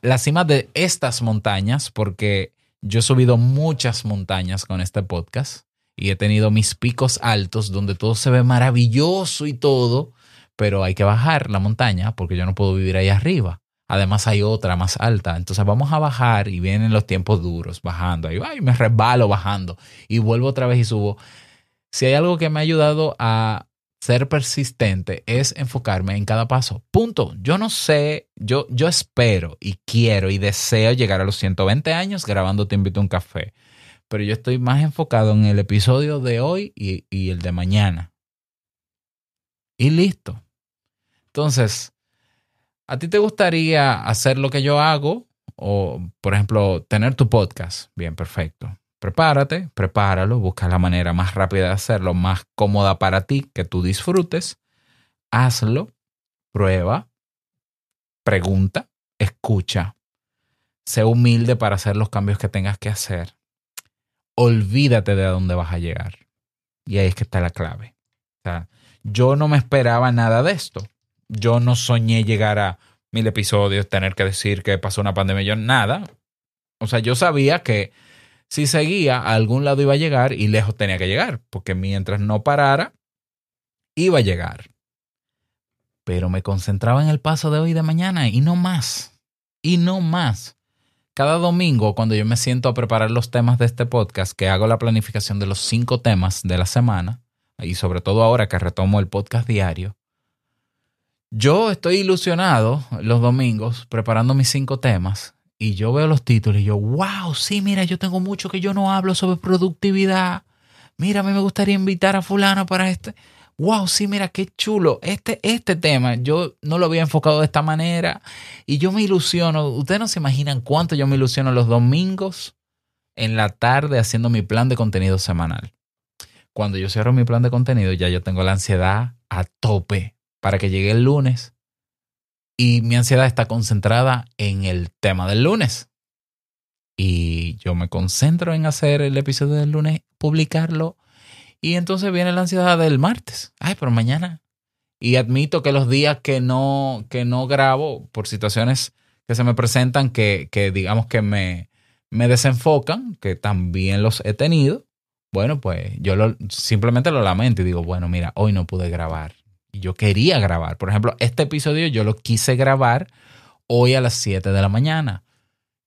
la cima de estas montañas, porque yo he subido muchas montañas con este podcast y he tenido mis picos altos donde todo se ve maravilloso y todo, pero hay que bajar la montaña porque yo no puedo vivir ahí arriba. Además hay otra más alta. Entonces vamos a bajar y vienen los tiempos duros bajando. Ahí ay, me resbalo bajando y vuelvo otra vez y subo. Si hay algo que me ha ayudado a ser persistente es enfocarme en cada paso. Punto. Yo no sé, yo, yo espero y quiero y deseo llegar a los 120 años grabando Te invito a un café. Pero yo estoy más enfocado en el episodio de hoy y, y el de mañana. Y listo. Entonces, ¿a ti te gustaría hacer lo que yo hago? O, por ejemplo, tener tu podcast. Bien, perfecto. Prepárate, prepáralo, busca la manera más rápida de hacerlo, más cómoda para ti, que tú disfrutes. Hazlo, prueba, pregunta, escucha. Sé humilde para hacer los cambios que tengas que hacer. Olvídate de a dónde vas a llegar. Y ahí es que está la clave. O sea, yo no me esperaba nada de esto. Yo no soñé llegar a mil episodios, tener que decir que pasó una pandemia. Yo nada. O sea, yo sabía que si seguía, a algún lado iba a llegar y lejos tenía que llegar, porque mientras no parara, iba a llegar. Pero me concentraba en el paso de hoy y de mañana y no más. Y no más. Cada domingo, cuando yo me siento a preparar los temas de este podcast, que hago la planificación de los cinco temas de la semana, y sobre todo ahora que retomo el podcast diario, yo estoy ilusionado los domingos preparando mis cinco temas y yo veo los títulos y yo, wow, sí, mira, yo tengo mucho que yo no hablo sobre productividad. Mira, a mí me gustaría invitar a fulano para este. Wow, sí, mira, qué chulo. Este, este tema, yo no lo había enfocado de esta manera y yo me ilusiono. Ustedes no se imaginan cuánto yo me ilusiono los domingos en la tarde haciendo mi plan de contenido semanal. Cuando yo cierro mi plan de contenido, ya yo tengo la ansiedad a tope para que llegue el lunes y mi ansiedad está concentrada en el tema del lunes. Y yo me concentro en hacer el episodio del lunes, publicarlo. Y entonces viene la ansiedad del martes. Ay, pero mañana. Y admito que los días que no, que no grabo por situaciones que se me presentan, que, que digamos que me, me desenfocan, que también los he tenido, bueno, pues yo lo, simplemente lo lamento y digo, bueno, mira, hoy no pude grabar. Y yo quería grabar. Por ejemplo, este episodio yo lo quise grabar hoy a las 7 de la mañana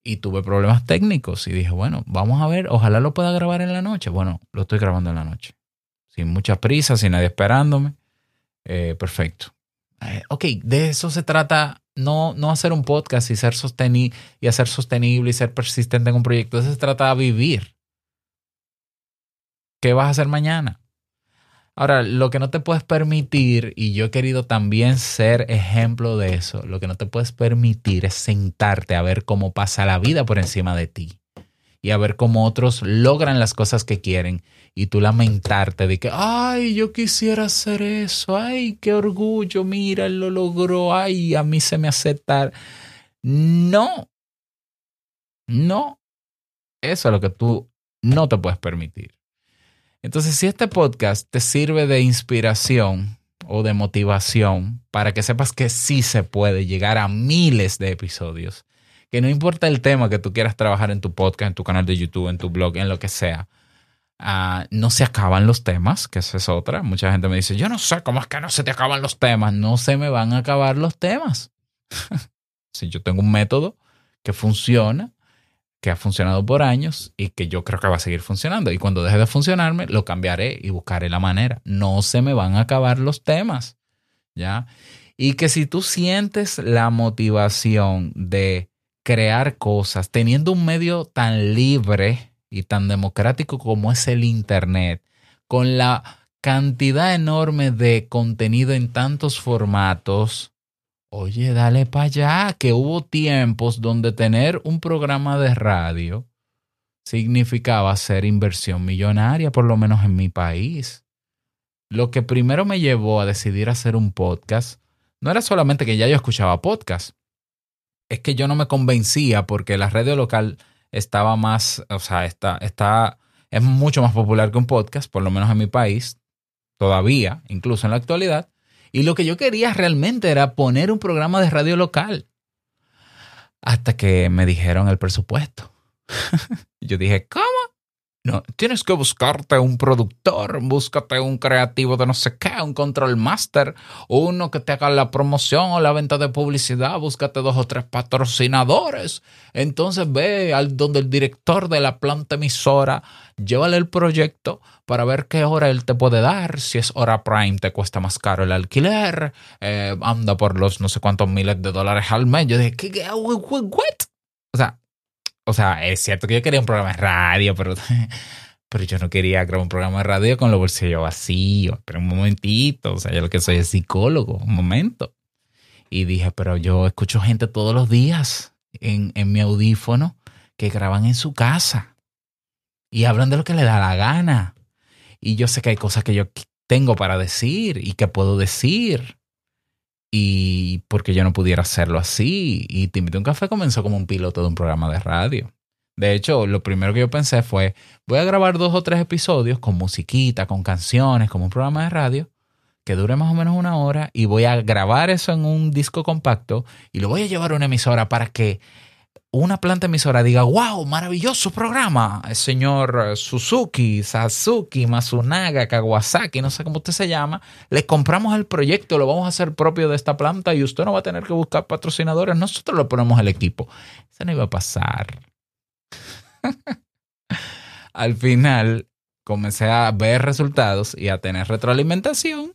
y tuve problemas técnicos y dije, bueno, vamos a ver, ojalá lo pueda grabar en la noche. Bueno, lo estoy grabando en la noche. Sin mucha prisa, sin nadie esperándome. Eh, perfecto. Eh, ok, de eso se trata, no, no hacer un podcast y ser y hacer sostenible y ser persistente en un proyecto. Eso se trata de vivir. ¿Qué vas a hacer mañana? Ahora, lo que no te puedes permitir, y yo he querido también ser ejemplo de eso, lo que no te puedes permitir es sentarte a ver cómo pasa la vida por encima de ti y a ver cómo otros logran las cosas que quieren y tú lamentarte de que, ay, yo quisiera hacer eso, ay, qué orgullo, mira, él lo logró, ay, a mí se me aceptar. No, no, eso es lo que tú no te puedes permitir. Entonces, si este podcast te sirve de inspiración o de motivación para que sepas que sí se puede llegar a miles de episodios, que no importa el tema que tú quieras trabajar en tu podcast, en tu canal de YouTube, en tu blog, en lo que sea, uh, no se acaban los temas, que esa es otra. Mucha gente me dice, yo no sé cómo es que no se te acaban los temas. No se me van a acabar los temas. si yo tengo un método que funciona, que ha funcionado por años y que yo creo que va a seguir funcionando. Y cuando deje de funcionarme, lo cambiaré y buscaré la manera. No se me van a acabar los temas. ¿ya? Y que si tú sientes la motivación de crear cosas teniendo un medio tan libre y tan democrático como es el Internet, con la cantidad enorme de contenido en tantos formatos, oye, dale para allá, que hubo tiempos donde tener un programa de radio significaba hacer inversión millonaria, por lo menos en mi país. Lo que primero me llevó a decidir hacer un podcast no era solamente que ya yo escuchaba podcast, es que yo no me convencía porque la radio local estaba más, o sea, está, está, es mucho más popular que un podcast, por lo menos en mi país, todavía, incluso en la actualidad. Y lo que yo quería realmente era poner un programa de radio local. Hasta que me dijeron el presupuesto. yo dije, ¿cómo? No, tienes que buscarte un productor, búscate un creativo de no sé qué, un control master, uno que te haga la promoción o la venta de publicidad, búscate dos o tres patrocinadores. Entonces ve al donde el director de la planta emisora, llévale el proyecto para ver qué hora él te puede dar. Si es hora prime, te cuesta más caro el alquiler, eh, anda por los no sé cuántos miles de dólares al mes. Yo dije, ¿qué? qué what? O sea, o sea, es cierto que yo quería un programa de radio, pero, pero yo no quería grabar un programa de radio con los bolsillos vacíos. Pero un momentito, o sea, yo lo que soy es psicólogo, un momento. Y dije, pero yo escucho gente todos los días en, en mi audífono que graban en su casa y hablan de lo que le da la gana. Y yo sé que hay cosas que yo tengo para decir y que puedo decir y porque yo no pudiera hacerlo así. Y Te invito a un café comenzó como un piloto de un programa de radio. De hecho, lo primero que yo pensé fue, voy a grabar dos o tres episodios con musiquita, con canciones, como un programa de radio, que dure más o menos una hora, y voy a grabar eso en un disco compacto y lo voy a llevar a una emisora para que una planta emisora diga, wow, maravilloso programa, el señor Suzuki, Sasuki, Masunaga, Kawasaki, no sé cómo usted se llama, le compramos el proyecto, lo vamos a hacer propio de esta planta y usted no va a tener que buscar patrocinadores, nosotros le ponemos el equipo. Eso no iba a pasar. Al final comencé a ver resultados y a tener retroalimentación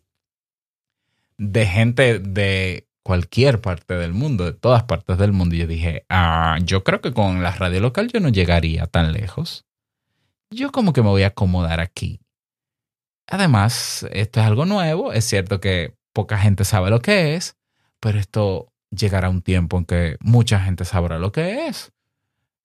de gente de cualquier parte del mundo, de todas partes del mundo. Y yo dije, ah, yo creo que con la radio local yo no llegaría tan lejos. Yo como que me voy a acomodar aquí. Además, esto es algo nuevo. Es cierto que poca gente sabe lo que es, pero esto llegará un tiempo en que mucha gente sabrá lo que es.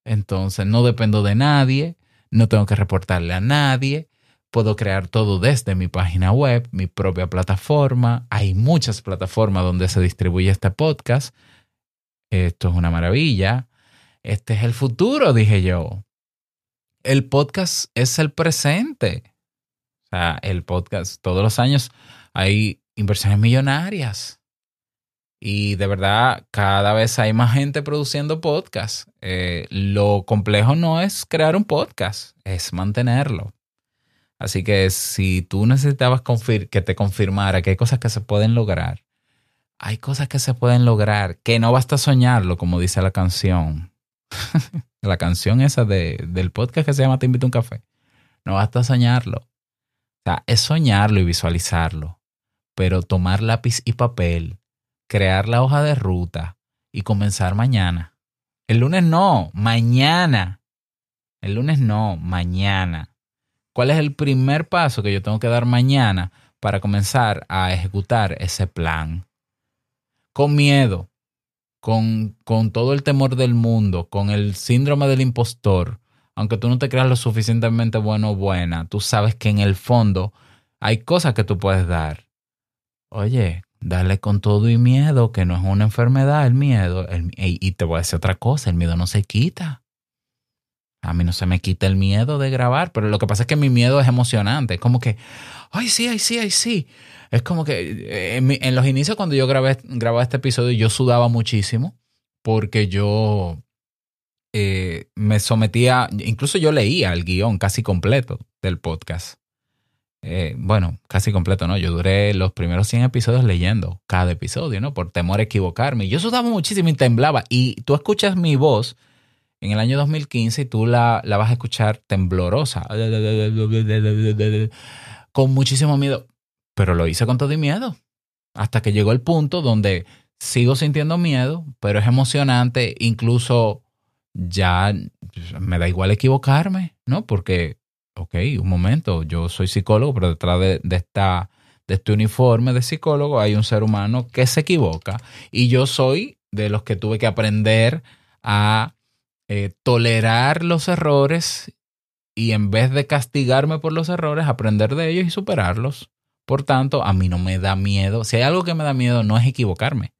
Entonces, no dependo de nadie, no tengo que reportarle a nadie, Puedo crear todo desde mi página web, mi propia plataforma. Hay muchas plataformas donde se distribuye este podcast. Esto es una maravilla. Este es el futuro, dije yo. El podcast es el presente. O sea, el podcast, todos los años hay inversiones millonarias. Y de verdad, cada vez hay más gente produciendo podcasts. Eh, lo complejo no es crear un podcast, es mantenerlo. Así que si tú necesitabas que te confirmara que hay cosas que se pueden lograr, hay cosas que se pueden lograr, que no basta soñarlo, como dice la canción. la canción esa de, del podcast que se llama Te invito a un café. No basta soñarlo. O sea, es soñarlo y visualizarlo, pero tomar lápiz y papel, crear la hoja de ruta y comenzar mañana. El lunes no, mañana. El lunes no, mañana. ¿Cuál es el primer paso que yo tengo que dar mañana para comenzar a ejecutar ese plan? Con miedo, con, con todo el temor del mundo, con el síndrome del impostor, aunque tú no te creas lo suficientemente bueno o buena, tú sabes que en el fondo hay cosas que tú puedes dar. Oye, dale con todo y miedo, que no es una enfermedad el miedo. y te voy a decir otra cosa, el miedo no se quita. A mí no se me quita el miedo de grabar, pero lo que pasa es que mi miedo es emocionante. Es como que, ay, sí, ay, sí, ay, sí. Es como que eh, en, los inicios cuando yo grabé, grababa este episodio yo sudaba muchísimo porque yo eh, me sometía, incluso yo leía el guion casi completo del podcast. Eh, bueno, casi completo, ¿no? Yo duré los primeros 100 episodios leyendo cada episodio, ¿no? Por temor a equivocarme. Yo sudaba muchísimo y temblaba. Y tú escuchas mi voz en el año 2015 y tú la, la vas a escuchar temblorosa, con muchísimo miedo, pero lo hice con todo y miedo. hasta que llegó el punto donde sigo sintiendo miedo, pero es emocionante, incluso ya me da igual equivocarme, ¿no? Porque, ok, un momento, yo soy psicólogo, pero detrás de, esta, de este uniforme de psicólogo hay un ser humano que se equivoca y yo soy de los que tuve que aprender a eh, tolerar los errores y en vez de castigarme por los errores, aprender de ellos y superarlos. Por tanto, a mí no me da miedo. Si hay algo que me da miedo, no es equivocarme.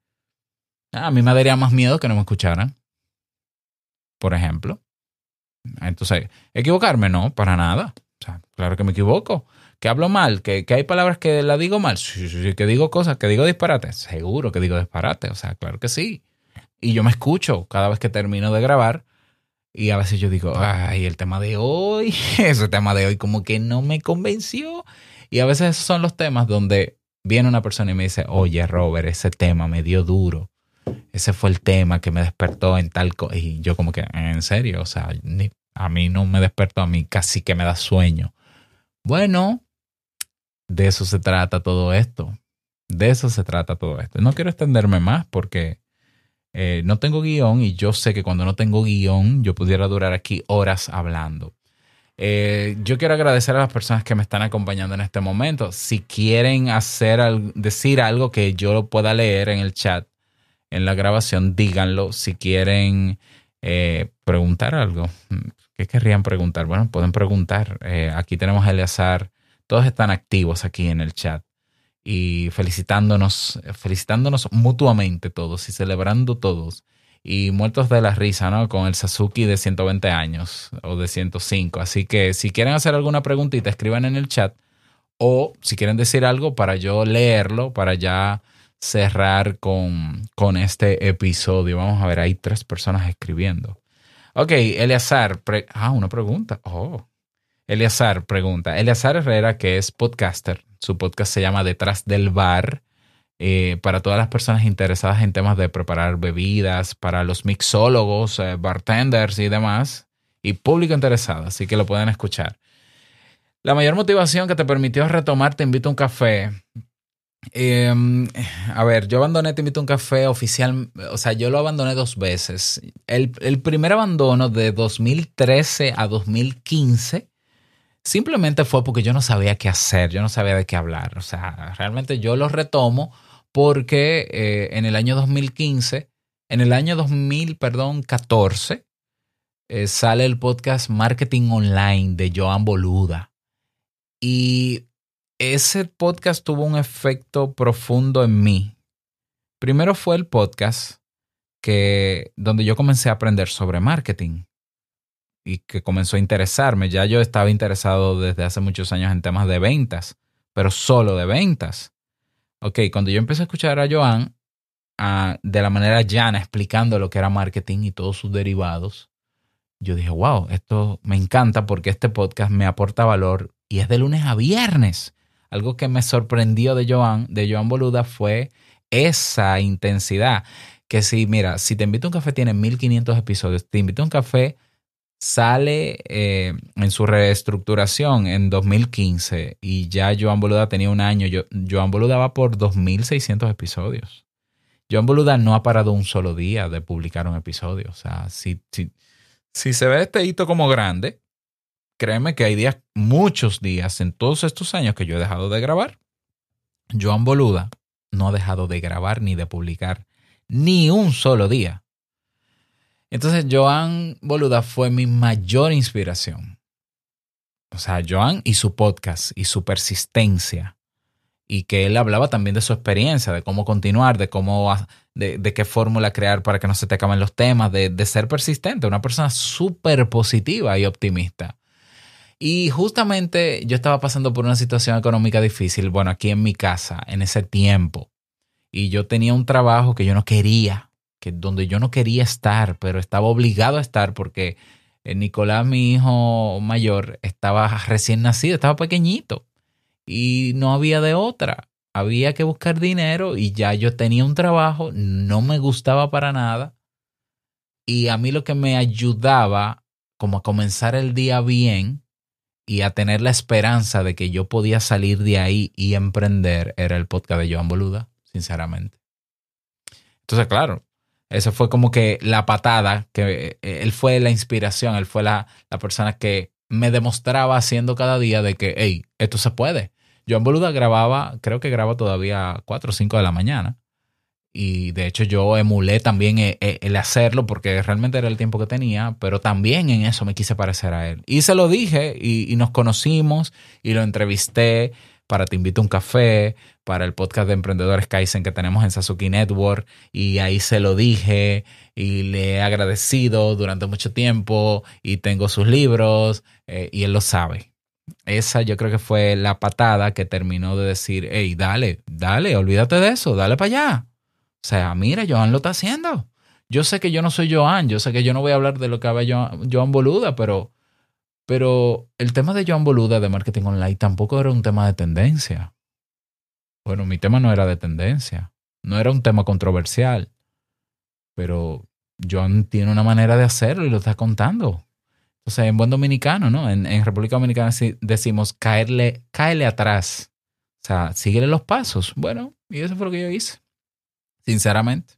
A mí me daría más miedo que no me escucharan. Por ejemplo. Entonces, equivocarme, no, para nada. O sea, claro que me equivoco. Que hablo mal, que, que hay palabras que la digo mal. Sí, que digo cosas, que digo disparates. Seguro que digo disparate. O sea, claro que sí. Y yo me escucho cada vez que termino de grabar. Y a veces yo digo, ay, el tema de hoy, ese tema de hoy como que no me convenció. Y a veces esos son los temas donde viene una persona y me dice, oye, Robert, ese tema me dio duro. Ese fue el tema que me despertó en tal cosa. Y yo como que, en serio, o sea, a mí no me despertó, a mí casi que me da sueño. Bueno, de eso se trata todo esto. De eso se trata todo esto. No quiero extenderme más porque eh, no tengo guion y yo sé que cuando no tengo guion yo pudiera durar aquí horas hablando. Eh, yo quiero agradecer a las personas que me están acompañando en este momento. Si quieren hacer decir algo que yo lo pueda leer en el chat, en la grabación, díganlo. Si quieren eh, preguntar algo, ¿qué querrían preguntar? Bueno, pueden preguntar. Aquí tenemos a Eleazar. Todos están activos aquí en el chat y felicitándonos, felicitándonos mutuamente todos y celebrando todos y muertos de la risa, ¿no? Con el Sasuke de 120 años o de 105. Así que si quieren hacer alguna preguntita, escriban en el chat o si quieren decir algo para yo leerlo, para ya cerrar con, con este episodio. Vamos a ver, hay tres personas escribiendo. Ok, Eleazar, ah, una pregunta. Oh, Eleazar pregunta. Eleazar Herrera, que es podcaster, su podcast se llama Detrás del Bar. eh, para todas las personas interesadas en temas de preparar bebidas, para los mixólogos, eh, bartenders y demás, y público interesado, así que lo pueden escuchar. La mayor motivación que te permitió retomar Te invito a un café. Eh, a ver, yo abandoné Te invito a un café oficial, o sea, yo lo abandoné dos veces. El, el primer abandono de 2013 a 2015 simplemente fue porque yo no sabía qué hacer, yo no sabía de qué hablar. O sea, realmente yo lo retomo porque eh, en el año 2015, en el año 2000, perdón, 14, eh, sale el podcast Marketing Online de Joan Boluda. Y ese podcast tuvo un efecto profundo en mí. Primero fue el podcast que, donde yo comencé a aprender sobre marketing y que comenzó a interesarme. Ya yo estaba interesado desde hace muchos años en temas de ventas, pero solo de ventas. Ok, cuando yo empecé a escuchar a Joan ah, de la manera llana explicando lo que era marketing y todos sus derivados, yo dije, wow, esto me encanta porque este podcast me aporta valor y es de lunes a viernes. Algo que me sorprendió de Joan, de Joan Boluda, fue esa intensidad. Que si, mira, si te invito a un café tiene 1500 episodios, te invito a un café sale eh, en su reestructuración en 2015 y ya Joan Boluda tenía un año. Joan Boluda va por 2600 episodios. Joan Boluda no ha parado un solo día de publicar un episodio. O sea, si, si, si se ve este hito como grande, créeme que hay días, muchos días en todos estos años que yo he dejado de grabar. Joan Boluda no ha dejado de grabar ni de publicar ni un solo día. Entonces, Joan Boluda fue mi mayor inspiración. O sea, Joan y su podcast y su persistencia. Y que él hablaba también de su experiencia, de cómo continuar, de cómo, de, de qué fórmula crear para que no se te acaben los temas, de, de ser persistente, una persona súper positiva y optimista. Y justamente yo estaba pasando por una situación económica difícil, bueno, aquí en mi casa, en ese tiempo. Y yo tenía un trabajo que yo no quería, que donde yo no quería estar, pero estaba obligado a estar porque eh, Nicolás, mi hijo mayor, estaba recién nacido, estaba pequeñito y no había de otra. Había que buscar dinero y ya yo tenía un trabajo, no me gustaba para nada. Y a mí lo que me ayudaba como a comenzar el día bien y a tener la esperanza de que yo podía salir de ahí y emprender era el podcast de Joan Boluda. sinceramente. Entonces, claro, eso fue como que la patada, que eh, él fue la inspiración, él fue la, la persona que me demostraba haciendo cada día de que, hey, esto se puede. Joan Boluda grababa, creo que graba todavía a 4 o 5 de la mañana. Y de hecho yo emulé también e- e- el hacerlo porque realmente era el tiempo que tenía, pero también en eso me quise parecer a él. Y se lo dije y, y nos conocimos y lo entrevisté para Te invito a un café, para el podcast de Emprendedores Kaizen que tenemos en Sasuki Network y ahí se lo dije y le he agradecido durante mucho tiempo y tengo sus libros eh, y él lo sabe. Esa yo creo que fue la patada que terminó de decir, hey, dale, dale, olvídate de eso, dale para allá. O sea, mira, Joan lo está haciendo. Yo sé que yo no soy Joan, yo sé que yo no voy a hablar de lo que habla Joan, Joan Boluda, pero, pero el tema de Joan Boluda de marketing online tampoco era un tema de tendencia. Bueno, mi tema no era de tendencia, no era un tema controversial, pero Joan tiene una manera de hacerlo y lo está contando. O sea, en buen dominicano, ¿no? En, República Dominicana decimos caerle, atrás. O sea, síguele los pasos. Bueno, y eso fue lo que yo hice. Sinceramente.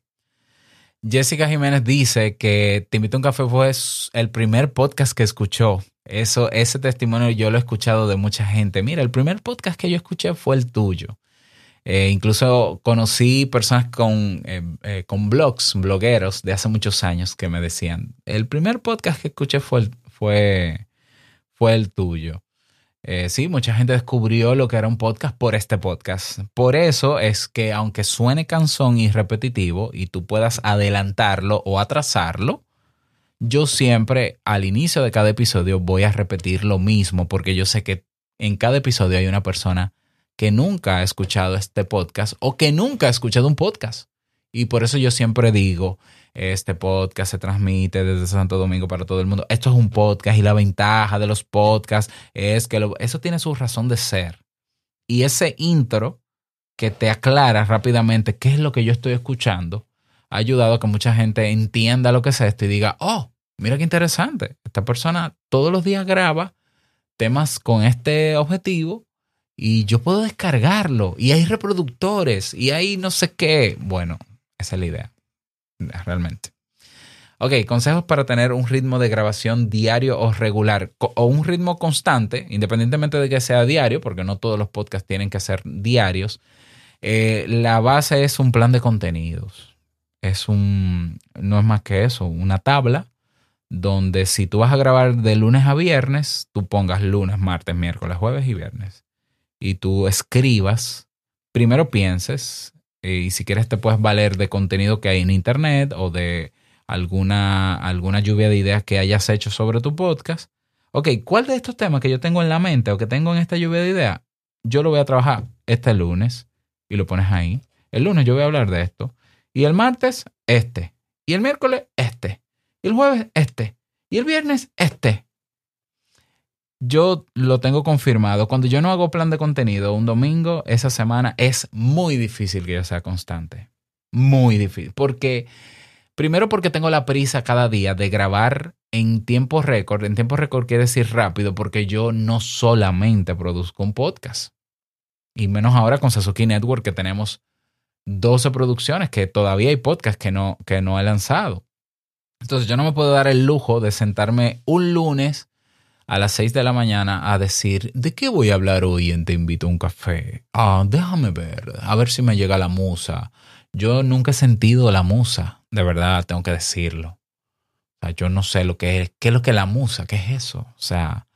Jessica Jiménez dice que Te invito a un café fue el primer podcast que escuchó. Eso, ese testimonio yo lo he escuchado de mucha gente. Mira, el primer podcast que yo escuché fue el tuyo. Eh, incluso conocí personas con, eh, eh, con blogs, blogueros de hace muchos años que me decían, el primer podcast que escuché fue el, fue, fue el tuyo. Sí, mucha gente descubrió lo que era un podcast por este podcast. Por eso es que aunque suene cansón y repetitivo y tú puedas adelantarlo o atrasarlo, yo siempre al inicio de cada episodio voy a repetir lo mismo porque yo sé que en cada episodio hay una persona que nunca ha escuchado este podcast o que nunca ha escuchado un podcast. Y por eso yo siempre digo, este podcast se transmite desde Santo Domingo para todo el mundo. Esto es un podcast y la ventaja de los podcasts es que lo- eso tiene su razón de ser. Y ese intro que te aclara rápidamente qué es lo que yo estoy escuchando ha ayudado a que mucha gente entienda lo que es esto y diga, oh, mira qué interesante. Esta persona todos los días graba temas con este objetivo y yo puedo descargarlo y hay reproductores y hay no sé qué. Bueno, esa es la idea, realmente. Ok, consejos para tener un ritmo de grabación diario o regular o un ritmo constante, independientemente de que sea diario, porque no todos los podcasts tienen que ser diarios. Eh, la base es un plan de contenidos. Es un, no es más que eso, una tabla donde si tú vas a grabar de lunes a viernes, tú pongas lunes, martes, miércoles, jueves y viernes. Y tú escribas, primero pienses, eh, y si quieres te puedes valer de contenido que hay en internet o de alguna, alguna lluvia de ideas que hayas hecho sobre tu podcast. Ok, ¿cuál de estos temas que yo tengo en la mente o que tengo en esta lluvia de ideas, yo lo voy a trabajar este lunes y lo pones ahí. El lunes yo voy a hablar de esto. Y el martes, este. Y el miércoles, este. Y el jueves, este. Y el viernes, este. Yo lo tengo confirmado. Cuando yo no hago plan de contenido un domingo, esa semana es muy difícil que yo sea constante. Muy difícil. Porque, primero porque tengo la prisa cada día de grabar en tiempo récord. En tiempo récord quiere decir rápido porque yo no solamente produzco un podcast. Y menos ahora con Sasuke Network que tenemos 12 producciones, que todavía hay podcasts que no, que no he lanzado. Entonces yo no me puedo dar el lujo de sentarme un lunes a las 6 de la mañana a decir, ¿de qué voy a hablar hoy en Te invito a un café? Ah, déjame ver, a ver si me llega la musa. Yo nunca he sentido la musa, de verdad, tengo que decirlo. O sea, yo no sé lo que es, qué es lo que es la musa, qué es eso. O sea,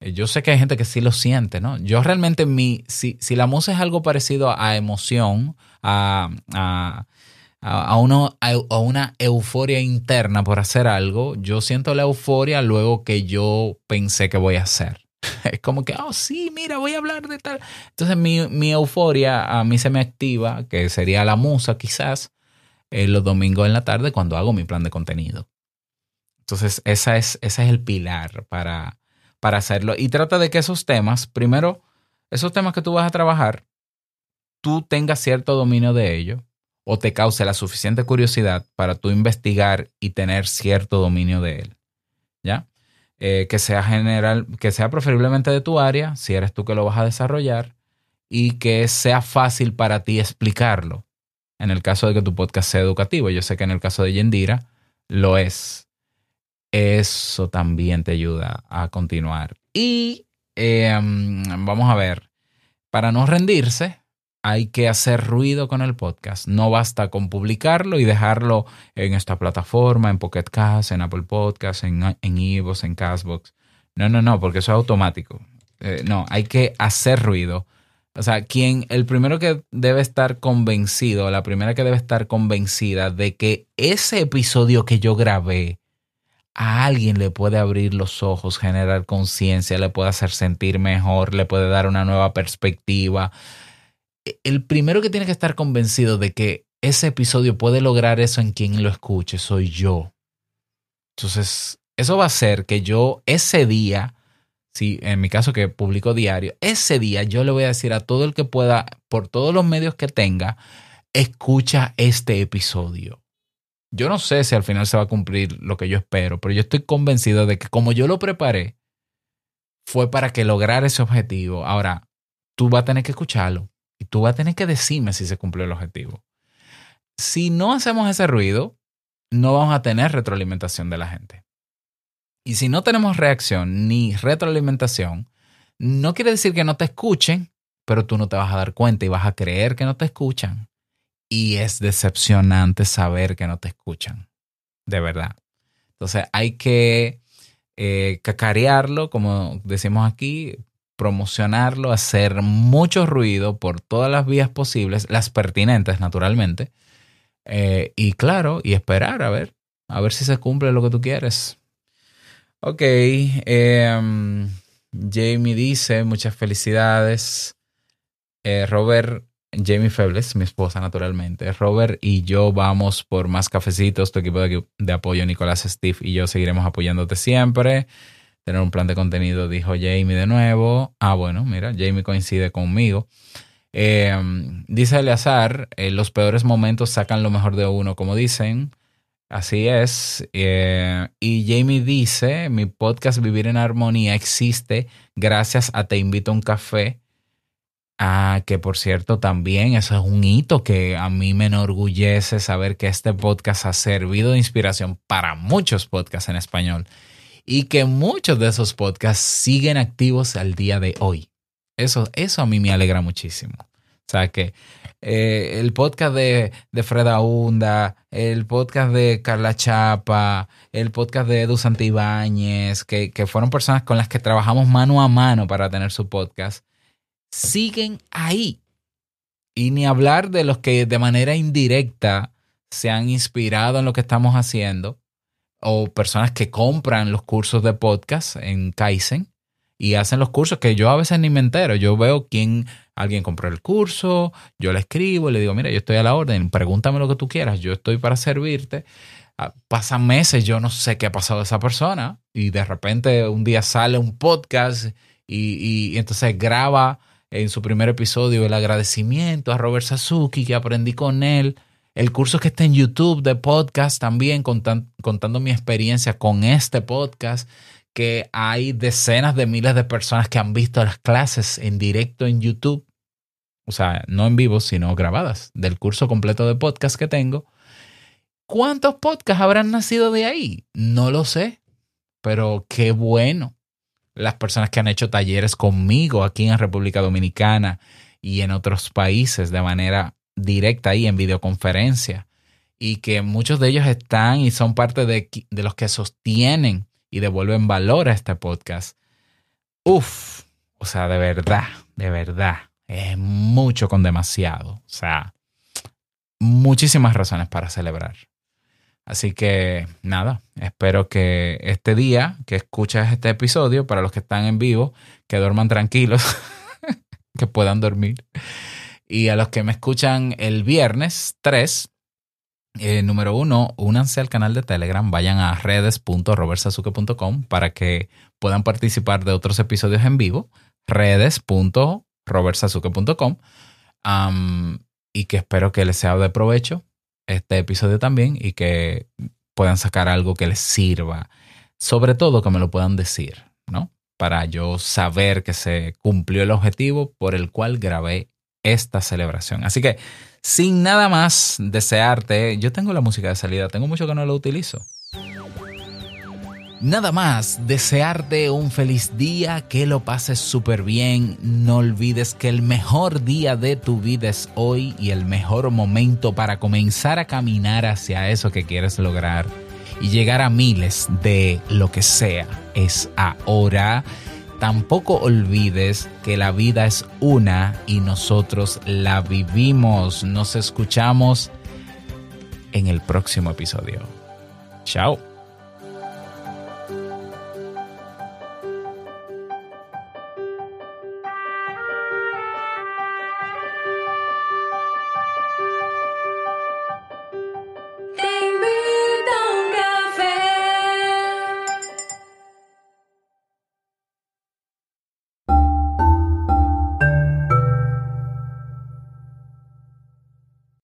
eh, yo sé que hay gente que sí lo siente, ¿no? Yo realmente, mi, si, si la musa es algo parecido a emoción, a, a, a, uno, a una euforia interna por hacer algo, yo siento la euforia luego que yo pensé que voy a hacer. Es como que, oh, sí, mira, voy a hablar de tal. Entonces mi, mi euforia a mí se me activa, que sería la musa quizás, eh, los domingos en la tarde cuando hago mi plan de contenido. Entonces esa es, ese es el pilar para, para hacerlo. Y trata de que esos temas, primero, esos temas que tú vas a trabajar, tú tengas cierto dominio de ello o te cause la suficiente curiosidad para tú investigar y tener cierto dominio de él. ¿Ya? Eh, que sea general, que sea preferiblemente de tu área, si eres tú que lo vas a desarrollar, y que sea fácil para ti explicarlo. en el caso de que tu podcast sea educativo. Yo sé que en el caso de Yendira lo es. Eso también te ayuda a continuar. Y eh, vamos a ver, para no rendirse, hay que hacer ruido con el podcast. No basta con publicarlo y dejarlo en esta plataforma, en Pocket Cast, en Apple Podcasts, en, en Evox, en Castbox. No, no, no, porque eso es automático. Eh, no, hay que hacer ruido. O sea, quien, el primero que debe estar convencido, la primera que debe estar convencida de que ese episodio que yo grabé a alguien le puede abrir los ojos, generar conciencia, le puede hacer sentir mejor, le puede dar una nueva perspectiva. El primero que tiene que estar convencido de que ese episodio puede lograr eso en quien lo escuche soy yo. Entonces, eso va a hacer que yo ese día si en mi caso que publico diario, ese día yo le voy a decir a todo el que pueda, por todos los medios que tenga, escucha este episodio. Yo no sé si al final se va a cumplir lo que yo espero, pero yo estoy convencido de que como yo lo preparé, fue para que lograra ese objetivo. Ahora, tú vas a tener que escucharlo y tú vas a tener que decirme si se cumplió el objetivo. Si no hacemos ese ruido, no vamos a tener retroalimentación de la gente. Y si no tenemos reacción ni retroalimentación, no quiere decir que no te escuchen, pero tú no te vas a dar cuenta y vas a creer que no te escuchan. Y es decepcionante saber que no te escuchan. De verdad. Entonces hay que eh, cacarearlo, como decimos aquí, promocionarlo, hacer mucho ruido por todas las vías posibles, las pertinentes, naturalmente. Eh, y claro, y esperar a ver, a ver si se cumple lo que tú quieres. Ok, em, Jamie dice, muchas felicidades. Eh, Robert, Jamie Febles, mi esposa naturalmente. Robert y yo vamos por más cafecitos. Tu equipo de, de, apoyo, Nicolás, Steve y yo seguiremos apoyándote siempre. Tener un plan de contenido, dijo Jamie de nuevo. Ah, bueno, mira, Jamie coincide conmigo. Eh, dice Eleazar, eh, los peores momentos sacan lo mejor de uno, como dicen. Así es. Eh, y Jamie dice, mi podcast Vivir en Armonía existe gracias a Te invito a un café. Ah, que por cierto también eso es un hito que a mí me enorgullece saber que este podcast ha servido de inspiración para muchos podcasts en español y que muchos de esos podcasts siguen activos al día de hoy. Eso, eso a mí me alegra muchísimo. O sea que eh, el podcast de, de Freda Hunda, el podcast de Carla Chapa, el podcast de Edu Santibáñez, que, que fueron personas con las que trabajamos mano a mano para tener su podcast, siguen ahí. Y ni hablar de los que de manera indirecta se han inspirado en lo que estamos haciendo, o personas que compran los cursos de podcast en Kaizen y hacen los cursos que yo a veces ni me entero. Yo veo quién alguien compró el curso, yo le escribo, le digo, mira, yo estoy a la orden, pregúntame lo que tú quieras, yo estoy para servirte. Ah, pasan meses, yo no sé qué ha pasado a esa persona y de repente un día sale un podcast y, y entonces graba en su primer episodio el agradecimiento a Robert Sasuki que aprendí con él. El curso que está en YouTube de podcast también contando mi experiencia con este podcast que hay decenas de miles de personas que han visto las clases en directo en YouTube, o sea, no en vivo, sino grabadas, del curso completo de podcast que tengo. ¿Cuántos podcasts habrán nacido de ahí? No lo sé, pero qué bueno. Las personas que han hecho talleres conmigo aquí en República Dominicana y en otros países de manera directa ahí en videoconferencia y que muchos de ellos están y son parte de, los que sostienen y devuelven valor a este podcast. Uf, o sea, de verdad, de verdad, es mucho con demasiado. O sea, muchísimas razones para celebrar. Así que nada, espero que este día que escuchas este episodio, para los que están en vivo, que duerman tranquilos, que puedan dormir. Y a los que me escuchan el viernes 3, eh, número uno, únanse al canal de Telegram, vayan a redes.robertsazuke.com para que puedan participar de otros episodios en vivo, redes.robertsazuke.com y que espero que les sea de provecho este episodio también y que puedan sacar algo que les sirva, sobre todo que me lo puedan decir, ¿no? Para yo saber que se cumplió el objetivo por el cual grabé esta celebración. Así que, sin nada más desearte, yo tengo la música de salida, tengo mucho que no lo utilizo. Nada más, desearte un feliz día, que lo pases súper bien. No olvides que el mejor día de tu vida es hoy y el mejor momento para comenzar a caminar hacia eso que quieres lograr y llegar a miles de lo que sea es ahora. Tampoco olvides que la vida es una y nosotros la vivimos. Nos escuchamos en el próximo episodio. Chao.